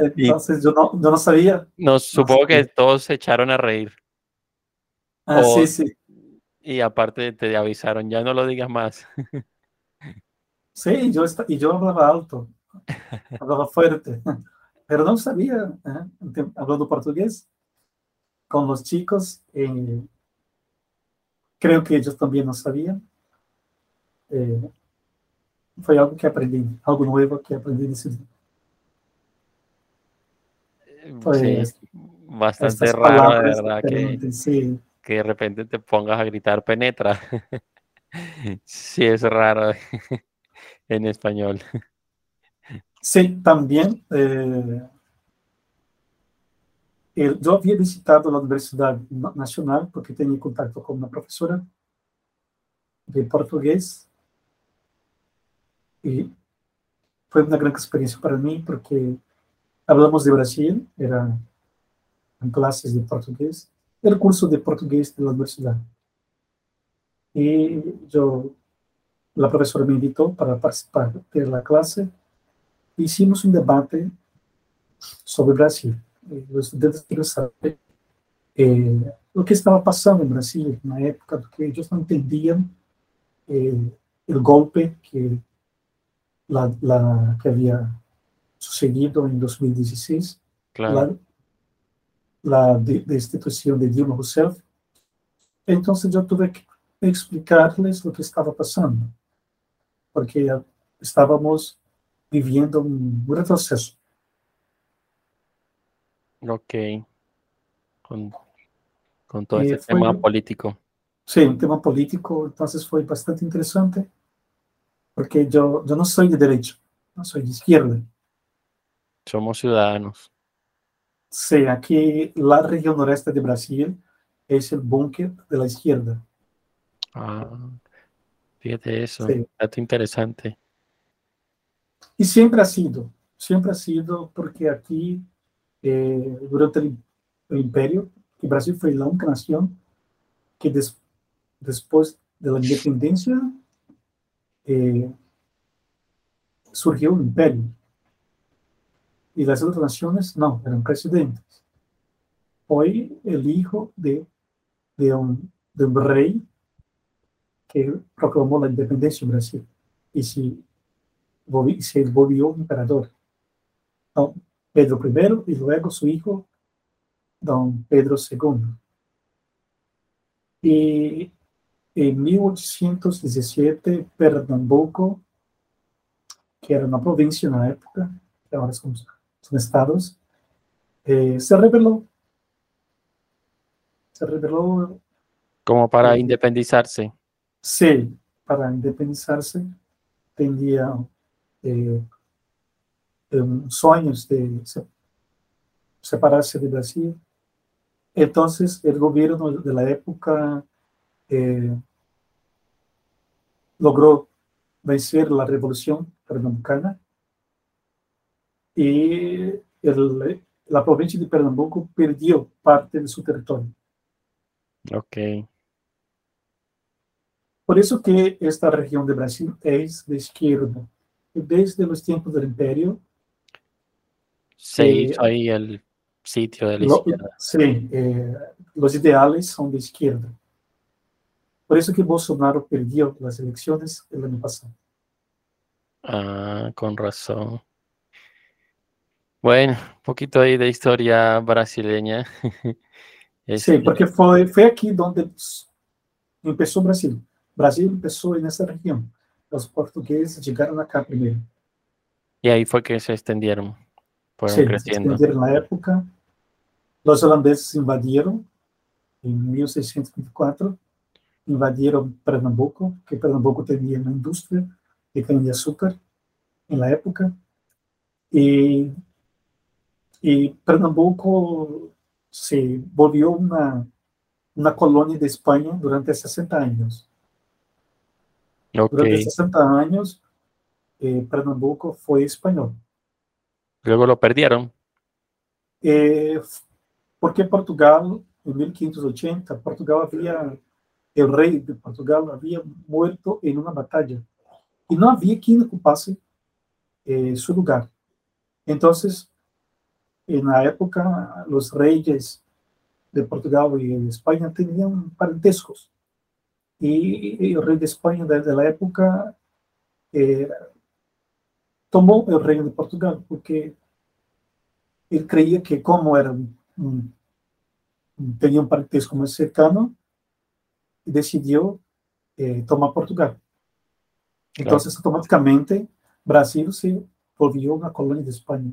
Entonces yo no, yo no sabía. No, supongo que todos se echaron a reír. Ah, sí, sí. Y aparte te avisaron, ya no lo digas más. Sí, yo, y yo hablaba alto, hablaba fuerte pero no sabía, ¿eh? hablando portugués, con los chicos, eh, creo que ellos también no sabían. Eh, fue algo que aprendí, algo nuevo que aprendí en ese día. Pues, sí, bastante raro, de verdad, que, sí. que de repente te pongas a gritar penetra. sí, es raro en español. Sí, también. Eh, yo había visitado la Universidad Nacional porque tenía contacto con una profesora de portugués y fue una gran experiencia para mí porque hablamos de Brasil, era en clases de portugués, el curso de portugués de la universidad. Y yo, la profesora me invitó para participar de la clase hicimos un debate sobre Brasil. Los estudiantes querían saber eh, o que estava passando em Brasil na época, porque eles não entendiam eh, o golpe que, la, la, que havia sucedido em 2016, claro. la, la de, destituição de Dilma Rousseff. Então, eu tive que explicar-lhes o que estava passando, porque estávamos viviendo un retroceso. Ok. Con, con todo eh, este tema político. Sí, un tema político, entonces fue bastante interesante, porque yo, yo no soy de derecha, no soy de izquierda. Somos ciudadanos. Sí, aquí la región noreste de Brasil es el búnker de la izquierda. Ah, fíjate eso, sí. dato interesante. Y siempre ha sido, siempre ha sido porque aquí, eh, durante el, el, imperio, que Brasil fue la única nación que des, después de la independencia eh, surgió un imperio. Y las otras naciones no, eran presidentes. Hoy el hijo de, de, un, de rey que proclamó la independencia en Brasil. Y si se volvió emperador. Pedro I y luego su hijo, don Pedro II. Y en 1817, Pernambuco, que era una provincia en la época, ahora son, son estados, eh, se rebeló. Se rebeló. Como para eh, independizarse. Sí, para independizarse tenía eh, sueños de separarse de Brasil. Entonces, el gobierno de la época eh, logró vencer la revolución pernambucana y el, la provincia de Pernambuco perdió parte de su territorio. Ok. Por eso que esta región de Brasil es de izquierda desde los tiempos del imperio. Sí, eh, ahí el sitio de la lo, izquierda. Sí, eh, los ideales son de izquierda. Por eso que Bolsonaro perdió las elecciones el año pasado. Ah, con razón. Bueno, un poquito ahí de historia brasileña. Sí, este porque fue, fue aquí donde empezó Brasil. Brasil empezó en esa región. Los portugueses llegaron acá primero. Y ahí fue que se extendieron, fueron Sí, se creciendo. extendieron en la época. Los holandeses invadieron en 1624, invadieron Pernambuco, que Pernambuco tenía una industria de caña de azúcar en la época. Y, y Pernambuco se volvió una, una colonia de España durante 60 años. Ok, Durante 60 años, eh, Pernambuco fue español. luego lo perdieron. Eh, porque Portugal, en 1580, Portugal había, el rey de Portugal había muerto en una batalla y no había quien ocupase eh, su lugar. Entonces, en la época, los reyes de Portugal y de España tenían parentescos. Y el rey de España desde la época eh, tomó el reino de Portugal porque él creía que como era un- tenía un parentesco más cercano, decidió eh, tomar Portugal. Entonces, automáticamente, Brasil se volvió una colonia de España.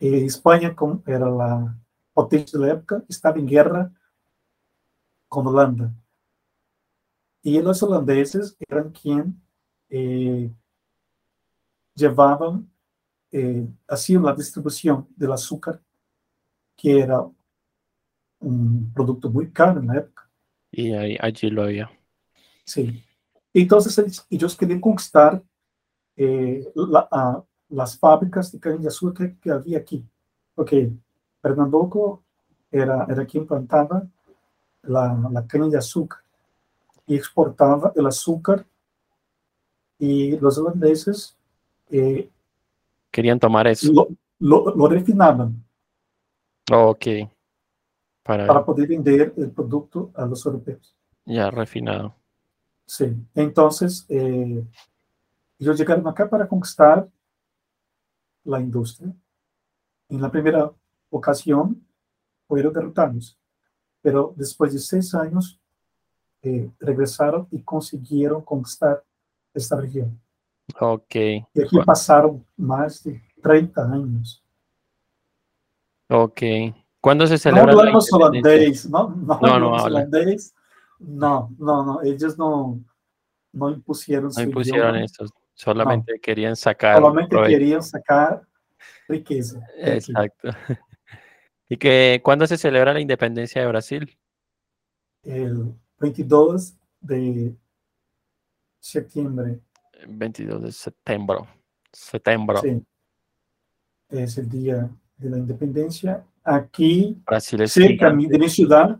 Eh, España, como era la potencia de la época, estaba en guerra con Holanda. Y los holandeses eran quien eh, llevaban eh, hacían la distribución del azúcar, que era un producto muy caro en la época. Y ahí, allí lo había. Sí. Entonces ellos, querían conquistar eh, la- a- las fábricas de caña de azúcar que había aquí. Porque Pernambuco era, era quien plantaba la, la caña de azúcar y exportaba el azúcar. Y los holandeses eh, Querían tomar eso. lo, lo- lo refinaban Ok. Para, para poder vender el producto a los europeos. ya refinado. Sí, entonces eh, ellos llegaron acá para conquistar la industria. En la primera ocasión fueron derrotados, pero después de seis años eh, regresaron y consiguieron conquistar esta región. Ok. Y aquí Gua- pasaron más de 30 años. Ok. ¿Cuándo se No celebra la hablamos holandés, no, no, no habla. holandés. No, no, no, ellos no, no impusieron No impusieron idioma. Solamente querían sacar solamente provecho. querían sacar riqueza. Exacto. ¿Y que cuándo se celebra la independencia de Brasil? El 22 de septiembre, 22 de septiembre. Septiembre. sí, es el día de la independencia. Aquí, Brasil es cerca gigante. de mi ciudad,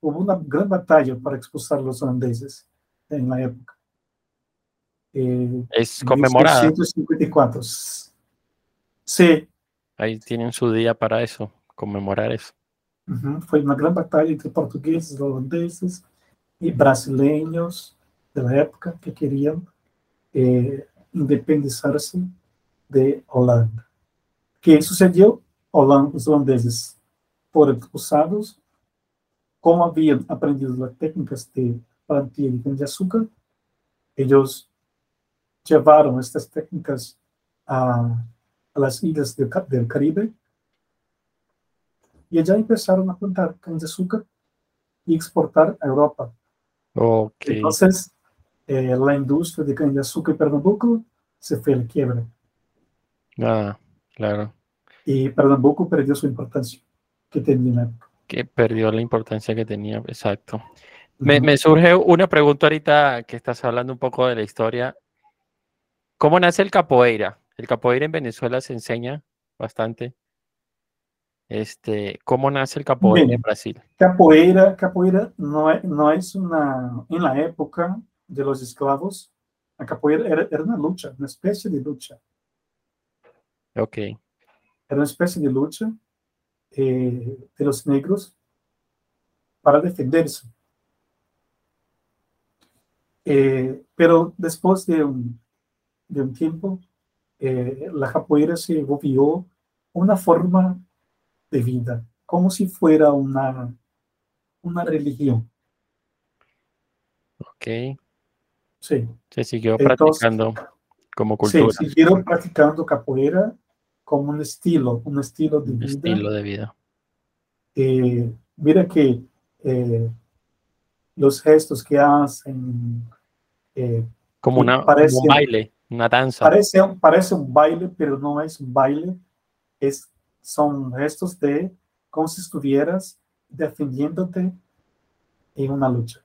hubo una gran batalla para expulsar a los holandeses en la época. Eh, Es conmemorada. 1654. Sí, Ahí tienen su día para eso, conmemorar eso. Ujú, Foi uma grande batalha entre portugueses, holandeses e brasileiros da época que queriam eh, independizar-se de Holanda. O que sucedeu? Os holandeses foram expulsados, como haviam aprendido as técnicas de plantio de cana-de-açúcar, eles levaram estas técnicas a, a las ilhas del, del Caribe y allá empezaron a plantar caña de azúcar y exportar a Europa. Ok. Entonces, eh, la industria de caña de azúcar en Pernambuco se fue a la quiebra Ah, claro. y Pernambuco perdió su importancia que tenía en la época. Que perdió la importancia que tenía. Exacto. Me, me surge una pregunta ahorita que estás hablando un poco de la historia. ¿Cómo nace el capoeira? El capoeira en Venezuela se enseña bastante. Este, ¿cómo nace el capoeira Bien. en Brasil? Capoeira, capoeira no, es, no es una, en la época de los esclavos, la capoeira era, era una lucha, una especie de lucha. Ok, era una especie de lucha eh, de los negros para defenderse. Eh, pero después de un, de un tiempo, eh, la capoeira se volvió una forma de vida, como si fuera una, una religión. Ok. Sí. Se siguió practicando como cultura. Sí, siguieron practicando capoeira como un estilo, un estilo de un vida. estilo de vida. Eh, mira que eh, los gestos que hacen eh, Como, una, parece- como un baile, una danza. parece, un- parece un baile, pero no es un baile, es, son gestos de como si estuvieras defendiéndote en una lucha.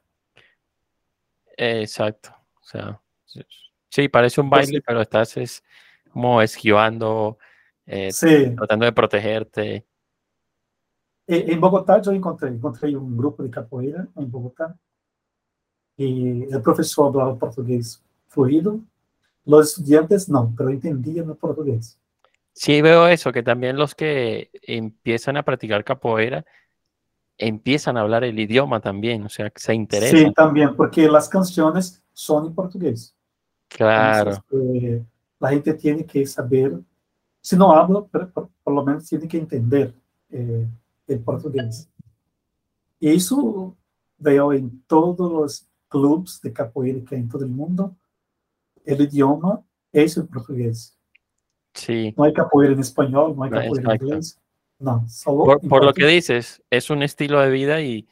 Eh, Exacto. O sea, sí, parece un baile, pero estás es como esquivando, eh, Sí, tratando de protegerte. E- en Bogotá yo encontré, encontré un grupo de capoeira en Bogotá y el profesor hablaba portugués fluido, los estudiantes no, pero entendían el portugués. Sí, veo eso, que también los que empiezan a practicar capoeira empiezan a hablar el idioma también, o sea, se Sí, interesan. también, porque las canciones son en portugués. Claro, Entonces, eh, la gente tiene que saber, si no habla, pero por, por lo menos tiene que entender eh, el portugués. Y eso veo en todos los clubes de capoeira que hay en todo el mundo. El idioma es el portugués. sí. No hay capoeira en español, no hay No, capoeira en inglés. No, solo Por, lo que dices, es un estilo de vida y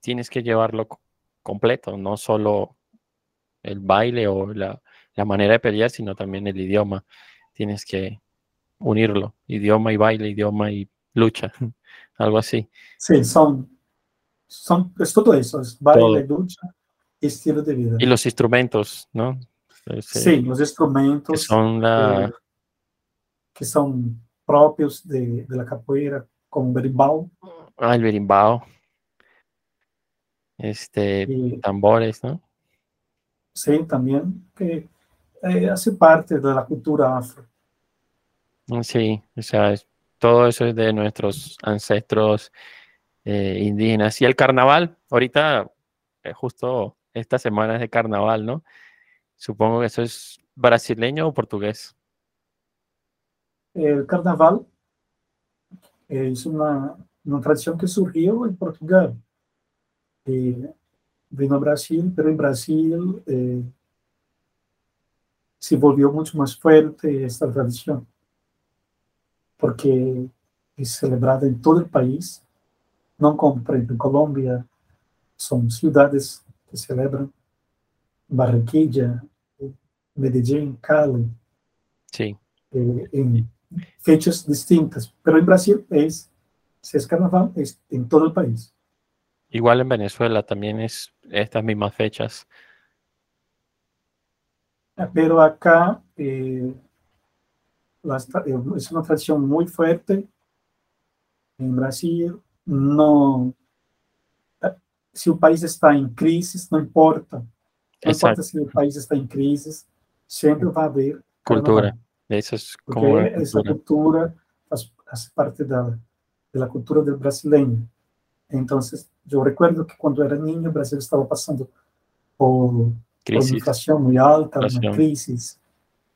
tienes que llevarlo co- completo, no solo el baile o la, la manera de pelear, sino también el idioma. Tienes que unirlo, idioma y baile, idioma y lucha, algo así. Sí, son, son, es todo eso, es baile, lucha, estilo de vida. Y los instrumentos, ¿no? Sí, los que instrumentos son la... eh, que son propios de, de la capoeira, como berimbau ah, el berimbau, este, tambores, ¿no? sí, también que eh, hace parte de la cultura afro. Mm, Sí, o sea, todo eso es de nuestros ancestros eh, indígenas. Y el carnaval, ahorita, eh, justo esta semana es de carnaval, ¿no? Supongo que eso es brasileño o portugués. El carnaval es una, tradición que surgió en Portugal. Y vino a Brasil, pero en Brasil eh, se volvió mucho más fuerte esta tradición, porque es celebrada en todo el país, no ejemplo en Colombia, son ciudades que celebran, Barranquilla, Medellín, Cali, Sí, eh, en fechas distintas, pero en Brasil es, si es carnaval, es en todo el país. igual en Venezuela también es estas mismas fechas. Pero acá eh, eh, es una tradición muy fuerte. En Brasil, no. eh, Si un país está en crisis, no importa. No Exacto. importa si el país está en crisis, siempre va a haber Cultura. carnaval, Eso es Porque como esa cultura. cultura faz- hace parte de la, de la cultura del brasileño. Entonces, yo recuerdo que cuando era niño, Brasil estaba pasando por por uma Crisis. inflação muito alta, Inflação. uma crise,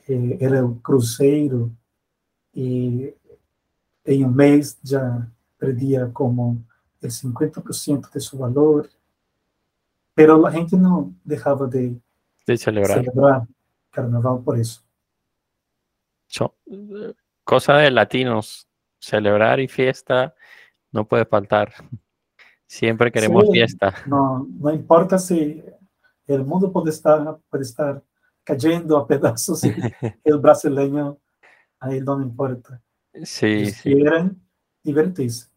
eh, era o cruzeiro, e em um mês já perdia como el 50% de seu valor, pero a gente não deixava de de celebrar. celebrar carnaval por isso. So- eh, cosa de latinos, celebrar y fiesta no puede faltar. Siempre queremos Sí. fiesta. Não, não importa se o mundo pode estar, pode estar cayendo a pedaços, e o brasileiro, aí não importa. Sí, Eles sí, querem divertir-se.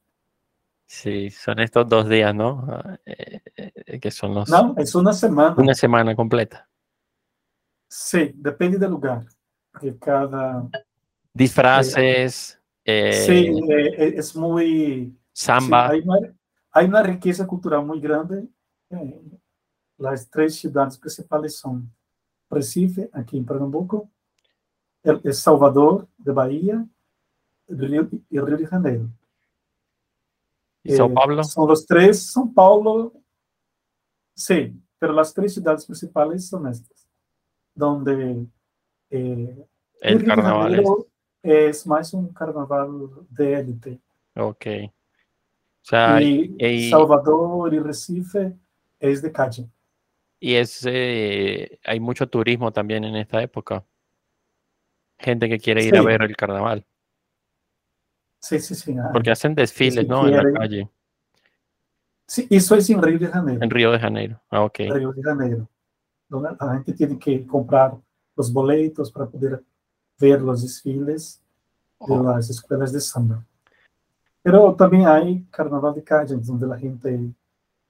Sí, son estos dos días, ¿no? Ah, eh, eh, que son los Não, é uma semana. una semana completa. Sim, depende do lugar. Porque cada. Disfraces, eh, é, é muito. samba, há, uma, há uma riqueza cultural muito grande. É, as três cidades principais são Recife, aqui em Pernambuco, El- Salvador, de Bahia, Rio, e Rio de Janeiro. Y Sao Eh, Paulo. São os três. São Paulo, sim, pero las tres ciudades principales son estas, donde eh, el carnaval es. Janeiro es más un carnaval de élite. Ok. O sea, y y- Salvador y Recife es de calle. y es, eh, hay mucho turismo también en esta época. Gente que quiere ir a Sí. ver el carnaval. Sí, sí, sí. ah. Porque hacen desfiles, si ¿no? En la calle, Sí, eso es en Río de Janeiro. en Río de Janeiro. Ah, ok. Río de Janeiro, donde la gente tiene que comprar los boletos para poder ver los desfiles de Oh, las escuelas de samba. Pero también hay carnaval de calle, donde la gente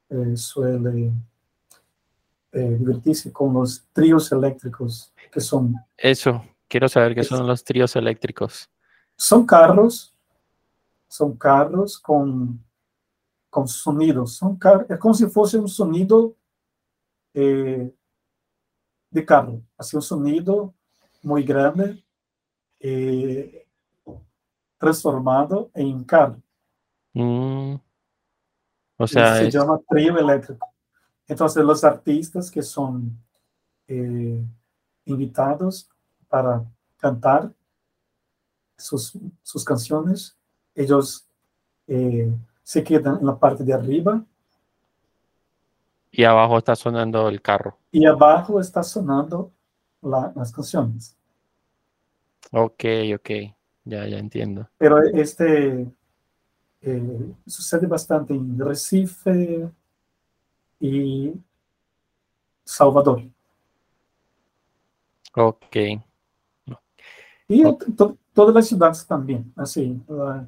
eh, suele eh, divertirse con los tríos eléctricos, que son, Eso, quiero saber qué son los tríos eléctricos. son carros, son carros con, con sonidos, son car- es como si fuese un sonido eh, de carro, así un sonido muy grande, eh, transformado en carro. Mm. O sea, se es- llama trío eléctrico. Entonces los artistas que son eh, invitados para cantar sus, sus canciones, ellos eh, se quedan en la parte de arriba y abajo está sonando el carro. y abajo está sonando la- las canciones. Ok, ok. Ya, ya entiendo. Pero este eh, sucede bastante en Recife y Salvador. Ok. Y to- todas las ciudades también, así. la-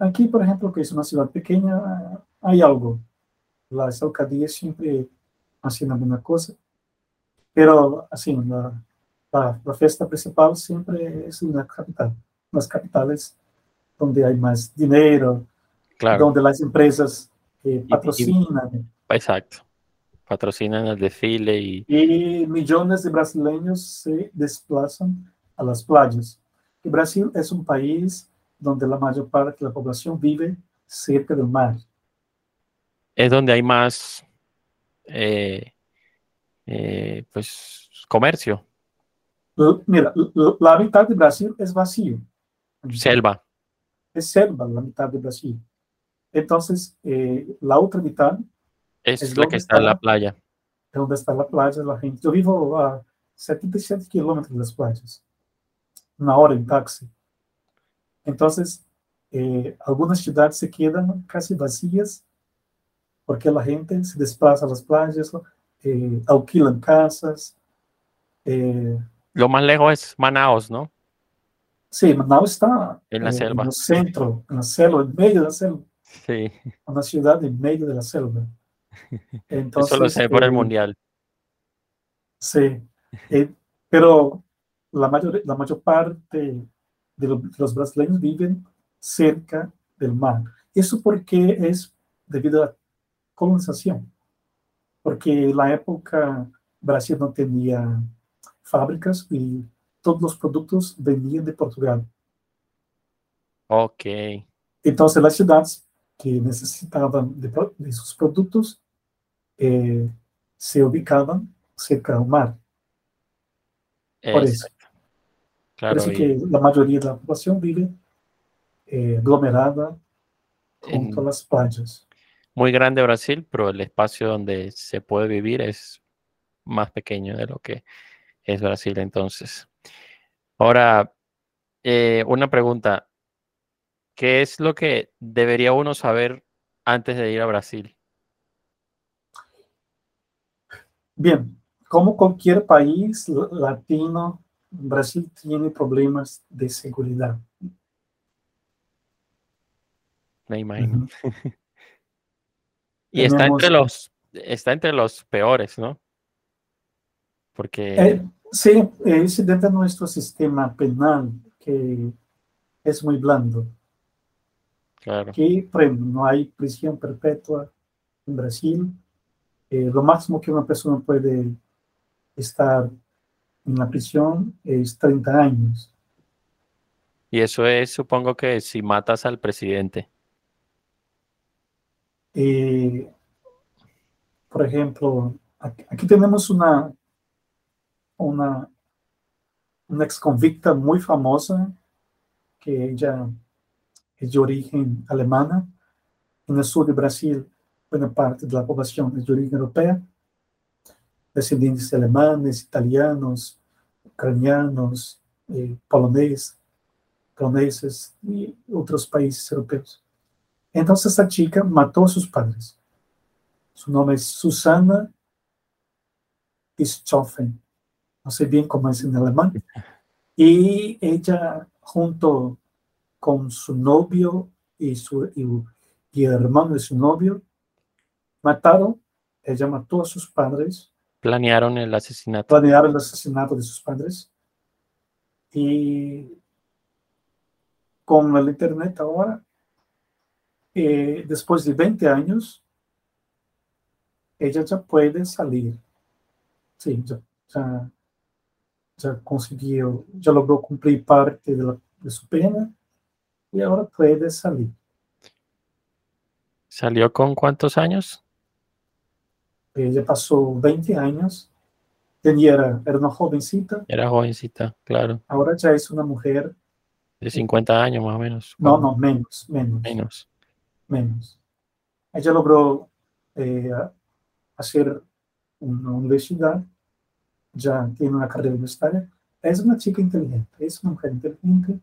aquí, por ejemplo, que es una ciudad pequeña, hay algo. Las alcaldías siempre hacen alguna cosa. Pero, así, la, la, la fiesta principal siempre es en la capital. Las capitales donde hay más dinero, Claro, donde las empresas eh, patrocinan exacto. Patrocinan el desfile y y millones de brasileños se desplazan a las playas. Y Brasil es un país donde la mayor parte de la población vive cerca del mar. es donde hay más, eh, eh, pues, comercio, Mira, la mitad de Brasil es vacío. selva. Es selva la mitad de Brasil. Entonces, eh, la otra mitad Es Es la que está en la playa. es donde está la playa. La gente. Yo vivo a 77 kilómetros de las playas, una hora en taxi. Entonces, eh, algunas ciudades se quedan casi vacías porque la gente se desplaza a las playas, eh, alquilan casas. eh, Lo más lejos es Manaos, ¿no? sí, Manaus está En la eh, selva. en el centro, en la selva, en medio de la selva, Sí, una ciudad en medio de la selva. Entonces, eso lo sé por el eh, mundial. Sí, eh, pero la mayor, la mayor parte de, lo- de los brasileños viven cerca del mar. Eso porque es debido a colonización, porque en la época Brasil no tenía fábricas y todos los productos venían de Portugal. Ok, Entonces las ciudades que necesitaban de, de sus productos eh, se ubicaban cerca del mar. Por eso. Claro, y que la mayoría de la población vive eh, aglomerada junto a En- las playas. muy grande Brasil, pero el espacio donde se puede vivir es más pequeño de lo que es Brasil entonces. Ahora, eh, una pregunta. ¿Qué es lo que debería uno saber antes de ir a Brasil? Bien, como cualquier país latino, Brasil tiene problemas de seguridad. Me imagino. Y está entre los, está entre los peores, ¿no? Porque Eh, sí, es dentro de nuestro sistema penal que es muy blando. claro, ejemplo, no hay prisión perpetua en Brasil. Eh, lo máximo que una persona puede estar en la prisión es 30 años. y eso es, supongo que si matas al presidente. Eh, por ejemplo, aquí tenemos una, una, una ex convicta muy famosa, que ella es de origen alemana. En el sur de Brasil, buena parte de la población es de origen europea, descendientes alemanes, italianos, ucranianos, eh, polonés, poloneses y otros países europeos. Entonces esta chica mató a sus padres. Su nombre es Susana Stoffen, no sé bien cómo es en alemán, y ella junto con su novio y, y, el hermano de su novio, mataron, ella mató a sus padres. Planearon el asesinato. Planearon el asesinato de sus padres. Y con el Internet ahora, eh, después de 20 años, ella ya puede salir. Sí, ya, ya, consiguió, ya logró cumplir parte de, de su pena y ahora puede salir. ¿Salió con cuántos años? Ella pasó 20 años. Tenía, era, era una jovencita. Era jovencita, claro. Ahora ya es una mujer. De 50 años más o menos. No, no, menos, menos. Menos. Menos. Ella logró eh, hacer una universidad, ya tiene una carrera universitaria. Es una chica inteligente, es una mujer inteligente,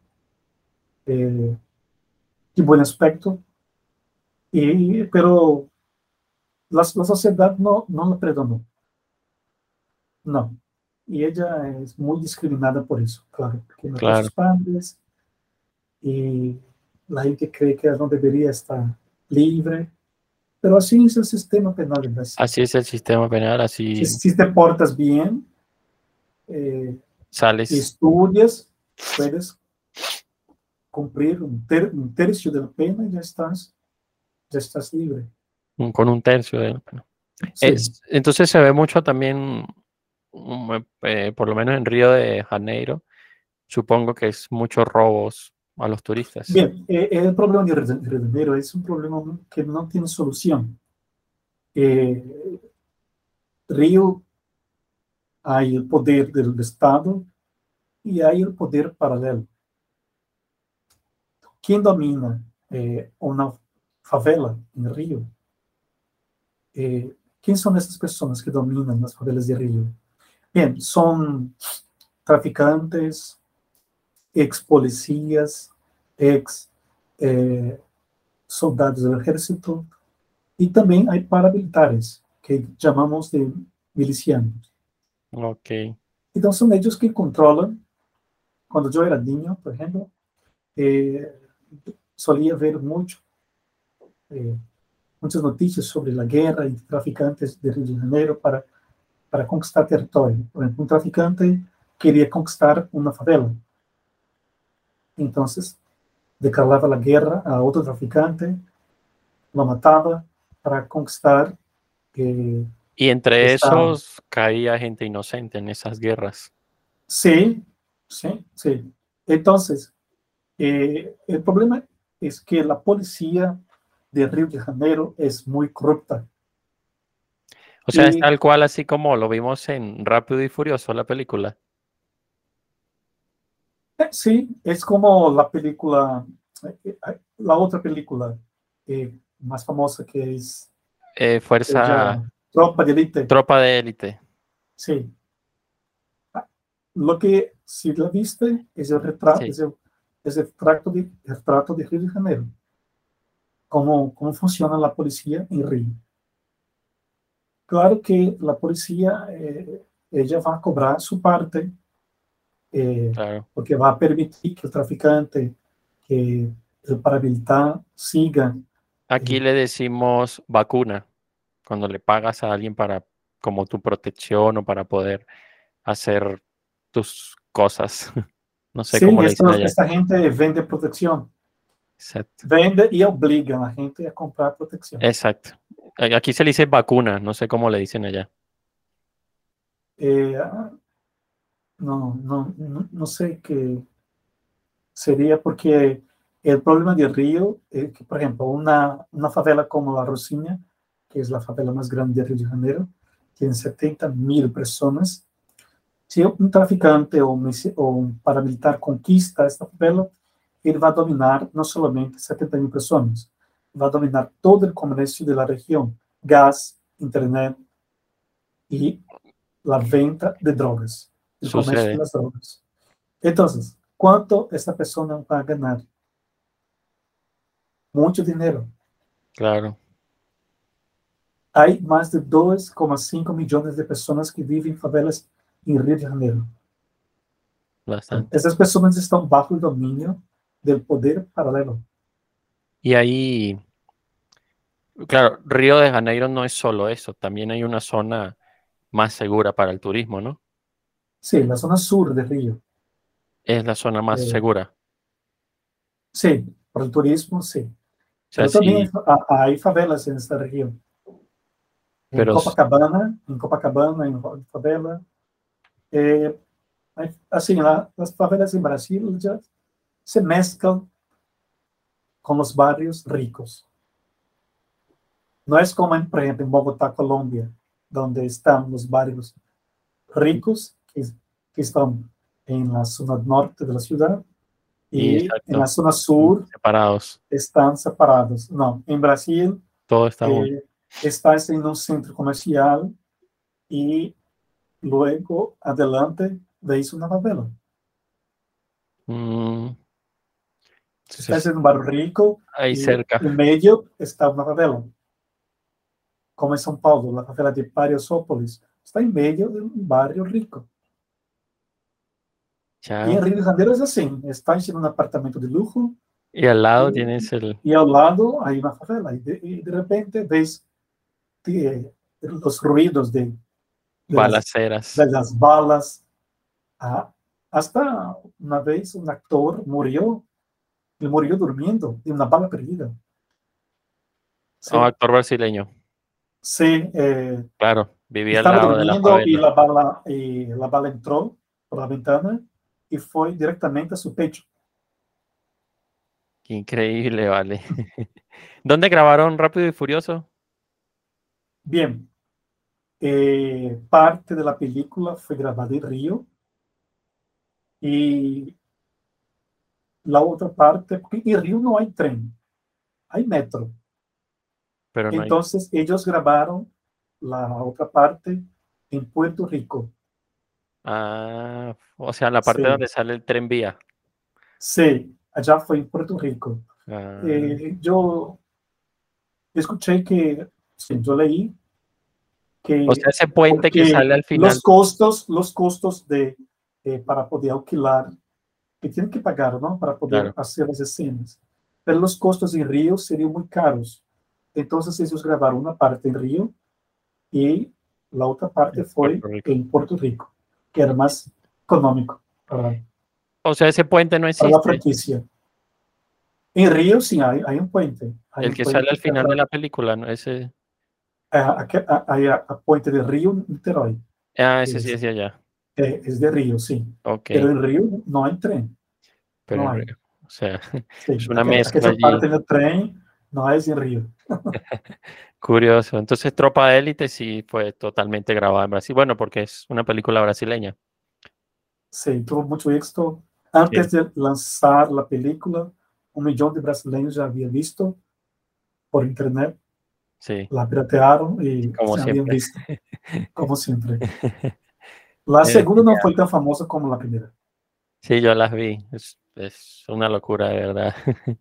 eh, de buen aspecto, y, pero la, la sociedad no, no la perdonó. No. Y ella es muy discriminada por eso, claro, porque no claro. sus padres y la gente cree que no debería estar libre. Pero así es el sistema penal en Brasil. Así es el sistema penal, así. Si, si te portas bien, eh, sales. estudias, puedes cumplir un, ter, un, tercio de la pena y ya estás, ya estás libre. Con un tercio de. Sí. Es, entonces se ve mucho también, eh, por lo menos en Río de Janeiro, supongo que es muchos robos a los turistas. Bien, eh, el problema de Río de Janeiro es un problema que no tiene solución. Eh, Río hay el poder del Estado y hay el poder paralelo. ¿Quién domina eh, una favela en Río? Eh, ¿Quién son estas personas que dominan las favelas de Río? Bien, son traficantes, ex policías, ex eh, soldados del ejército y también hay paramilitares que llamamos de milicianos. Ok. Entonces son ellos que controlan. Cuando yo era niño, por ejemplo, eh, solía ver mucho, eh, muchas noticias sobre la guerra entre traficantes de Río de Janeiro para, para conquistar territorio. Por ejemplo, un traficante quería conquistar una favela. Entonces, declaraba la guerra a otro traficante, lo mataba para conquistar. Eh, y entre esos caía gente inocente en esas guerras. Sí, sí, sí. Entonces, eh, el problema es que la policía de Río de Janeiro es muy corrupta. O sea, y, es tal cual así como lo vimos en Rápido y Furioso, la película. Eh, sí, es como la película, eh, la otra película eh, más famosa que es eh, Fuerza. Tropa de Élite. Tropa de Élite. Sí. Lo que, si la viste, es el retrato, sí. es, el, es el, retrato de, el retrato de Río de Janeiro. Cómo, cómo funciona la policía en Río. Claro que la policía, eh, ella va a cobrar su parte, eh, claro. porque va a permitir que el traficante, que el paramilitar siga. Aquí eh, le decimos vacuna, cuando le pagas a alguien para como tu protección o para poder hacer tus cosas. No sé sí, cómo allá. esta gente vende protección. Exacto. Vende y obliga a la gente a comprar protección. Exacto. Aquí se le dice vacuna, no sé cómo le dicen allá. Eh, no, no, no, no, sé qué sería porque el problema de Río es que, por ejemplo, una, una favela como la Rocinha, que es la favela más grande de Río de Janeiro, tiene 70 mil personas. Si un traficante o un, paramilitar conquista esta favela, ele vai dominar não somente 70 mil pessoas, vai dominar todo o comércio da região, gás, internet e a venda de drogas, o comércio das drogas. Então, quanto essa pessoa vai ganhar? Muito dinheiro. Claro. Há mais de 2,5 milhões de pessoas que vivem em favelas em Rio de Janeiro. Bastante. Essas pessoas estão bajo o domínio del poder paralelo. Y ahí, claro, Río de Janeiro no es solo eso, también hay una zona más segura para el turismo, ¿no? Sí, la zona sur de Río. Es la zona más Eh, segura. Sí, para el turismo, sí. O sea, Pero también sí, ha- hay favelas en esta región. En Pero- Copacabana, en Copacabana, en favela. Eh, hay- así, la- las favelas en Brasil ya se mezclan con los barrios ricos. No es como, en, por ejemplo, en Bogotá, Colombia, donde están los barrios ricos, que, que están en la zona norte de la ciudad, y Exacto. en la zona sur separados. están separados. No, en Brasil Todo está eh, estás en un centro comercial y luego adelante veis una favela. Mm. Estás Entonces, en un barrio rico ahí cerca. en medio está una favela. Como en São Paulo, la favela de Pariasópolis está en medio de un barrio rico. Ya. Y en Rio de Janeiro es así, estás en un apartamento de lujo Y al lado y- tienes el. y al lado hay una favela y de, y de repente ves eh, los ruidos de, de las- balaceras. de las balas. Ah, hasta una vez un actor murió, él murió durmiendo de una bala perdida. Sí, Un actor brasileño. sí, eh, Claro, vivía al lado de la y la, bala, y la bala entró por la ventana y fue directamente a su pecho. Qué increíble, vale. ¿Dónde grabaron Rápido y Furioso? Bien, eh, parte de la película fue grabada en Río y la otra parte, porque en Río no hay tren, hay metro. Pero no hay- Entonces ellos grabaron la otra parte en Puerto Rico. Ah, o sea, la parte Sí. donde sale el tren vía. Sí, allá fue en Puerto Rico. Ah, Eh, yo escuché que, sí, yo leí que o sea, ese puente que sale al final. los costos, los costos de eh, para poder alquilar, que tienen que pagar, ¿no? Para poder Claro. hacer las escenas. Pero los costos en Río serían muy caros. Entonces ellos grabaron una parte en Río y la otra parte En fue Puerto Rico. en Puerto Rico, que era más económico para, O sea, ese puente no para la existe. franquicia. En Río sí hay, hay un puente. Hay El un que puente sale al final de la película, ¿no? Ese. Ah, ah, Hay a, a puente de Río, Niterói. Ah, ese sí Es- es de allá. Eh, es de Río, sí. Ok. Pero en Río no hay tren. pero no en hay. Río, O sea, Sí, Es una mezcla allí. parte del tren no es en Río. curioso. Entonces, Tropa de Élite sí fue totalmente grabada en Brasil. Bueno, porque es una película brasileña. Sí, tuvo mucho éxito. Antes de lanzar la película, un millón de brasileños ya habían visto por internet, Sí. la piratearon y Como se habían visto, como siempre. La segunda no fue tan famosa como la primera. Sí, yo las vi. Es, es una locura, de verdad.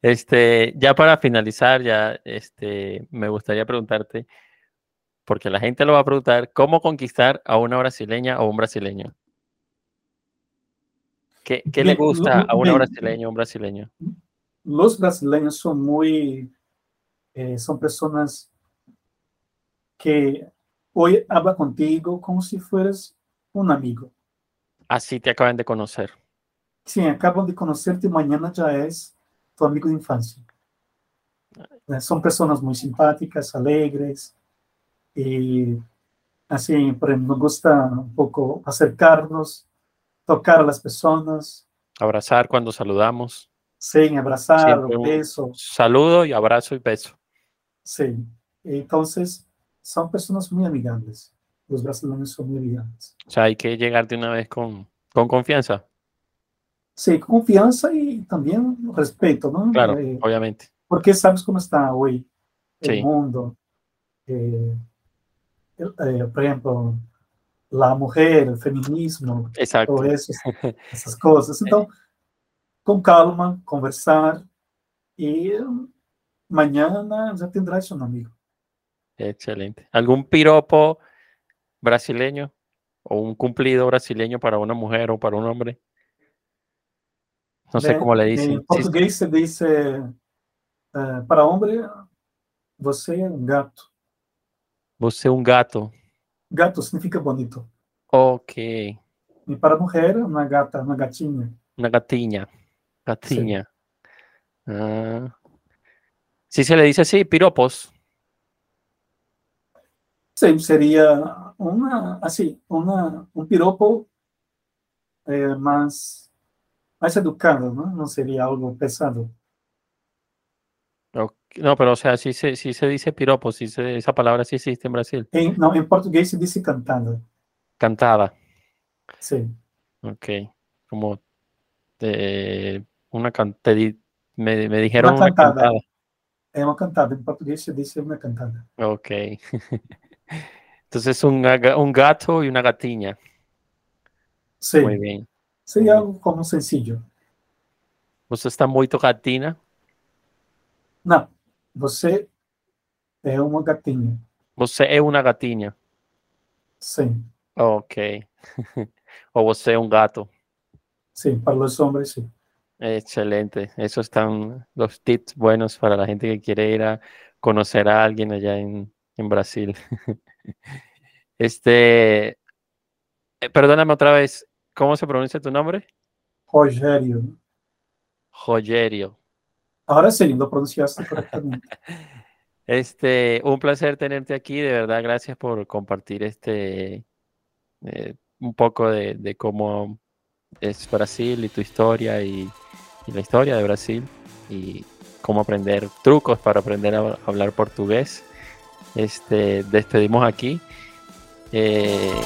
Este, ya para finalizar, ya este, me gustaría preguntarte, porque la gente lo va a preguntar, ¿cómo conquistar a una brasileña o un brasileño? ¿Qué, qué le gusta a una brasileña o un brasileño? Los brasileños son muy, eh, son personas que hoy hablan contigo como si fueras un amigo. Así te acaban de conocer. Sí, acaban de conocerte y mañana ya es tu amigo de infancia. Son personas muy simpáticas, alegres y así, por ejemplo, nos gusta un poco acercarnos, tocar a las personas, Abrazar cuando saludamos. sí, abrazar, beso, Saludo y abrazo y beso. sí. Entonces, son personas muy amigables. Los brasileños son muy amigables. O sea, hay que llegar de una vez con, con confianza. Sí, confianza y también respeto, ¿no? Claro, Eh, obviamente. porque sabes cómo está hoy el Sí. mundo. Eh, eh, por ejemplo, la mujer, el feminismo, Exacto. todo eso, essas coisas. Então, com calma, conversar e mañana já tendrás um amigo. Excelente. ¿Algún piropo brasileño o un cumplido brasileño para una mujer o para un hombre? No sé cómo le dicen. Sí, português se diz eh, para homem, você é um gato. Você un gato. Gato significa bonito. Ok. E para mulher, uma gata, uma gatinha. Una gatiña. Gatiña. Ah. Sí se le dice así, piropos. Sim, seria uma, assim, uma, um piropo eh, mais, mais educado, não? Não seria algo pesado. Ok, No, pero o sea, sí se, sí se dice piropos, sí se- esa palabra sí existe en Brasil. Em, não, em português se diz cantada. Cantada. Sim. Ok. Como eh, una can- di- me, me dijeron Una una cantada. cantada. É uma cantada. Em português se diz uma cantada. Ok. Entonces un, un gato y una gatiña. Sim. Muy bien. Seria algo como sencillo. Você está muito gatina. Não. Você é uma gatinha. Você é uma gatinha. Sim. Ok. o você é un gato. Sim. Para os homens, sim. Excelente. Esos están los tips buenos para la gente que quiere ir a conocer a alguien allá en, en Brasil. Este, eh, perdóname otra vez, ¿cómo se pronuncia tu nombre? Rogério. Rogerio. Agora sim, lo pronunciaste corretamente. Este, un placer tenerte aquí, de verdad, gracias por compartir este, eh, un poco de, de cómo es Brasil y tu historia y, y la historia de Brasil y cómo aprender trucos para aprender a hablar portugués. Este, despedimos aquí. Eh,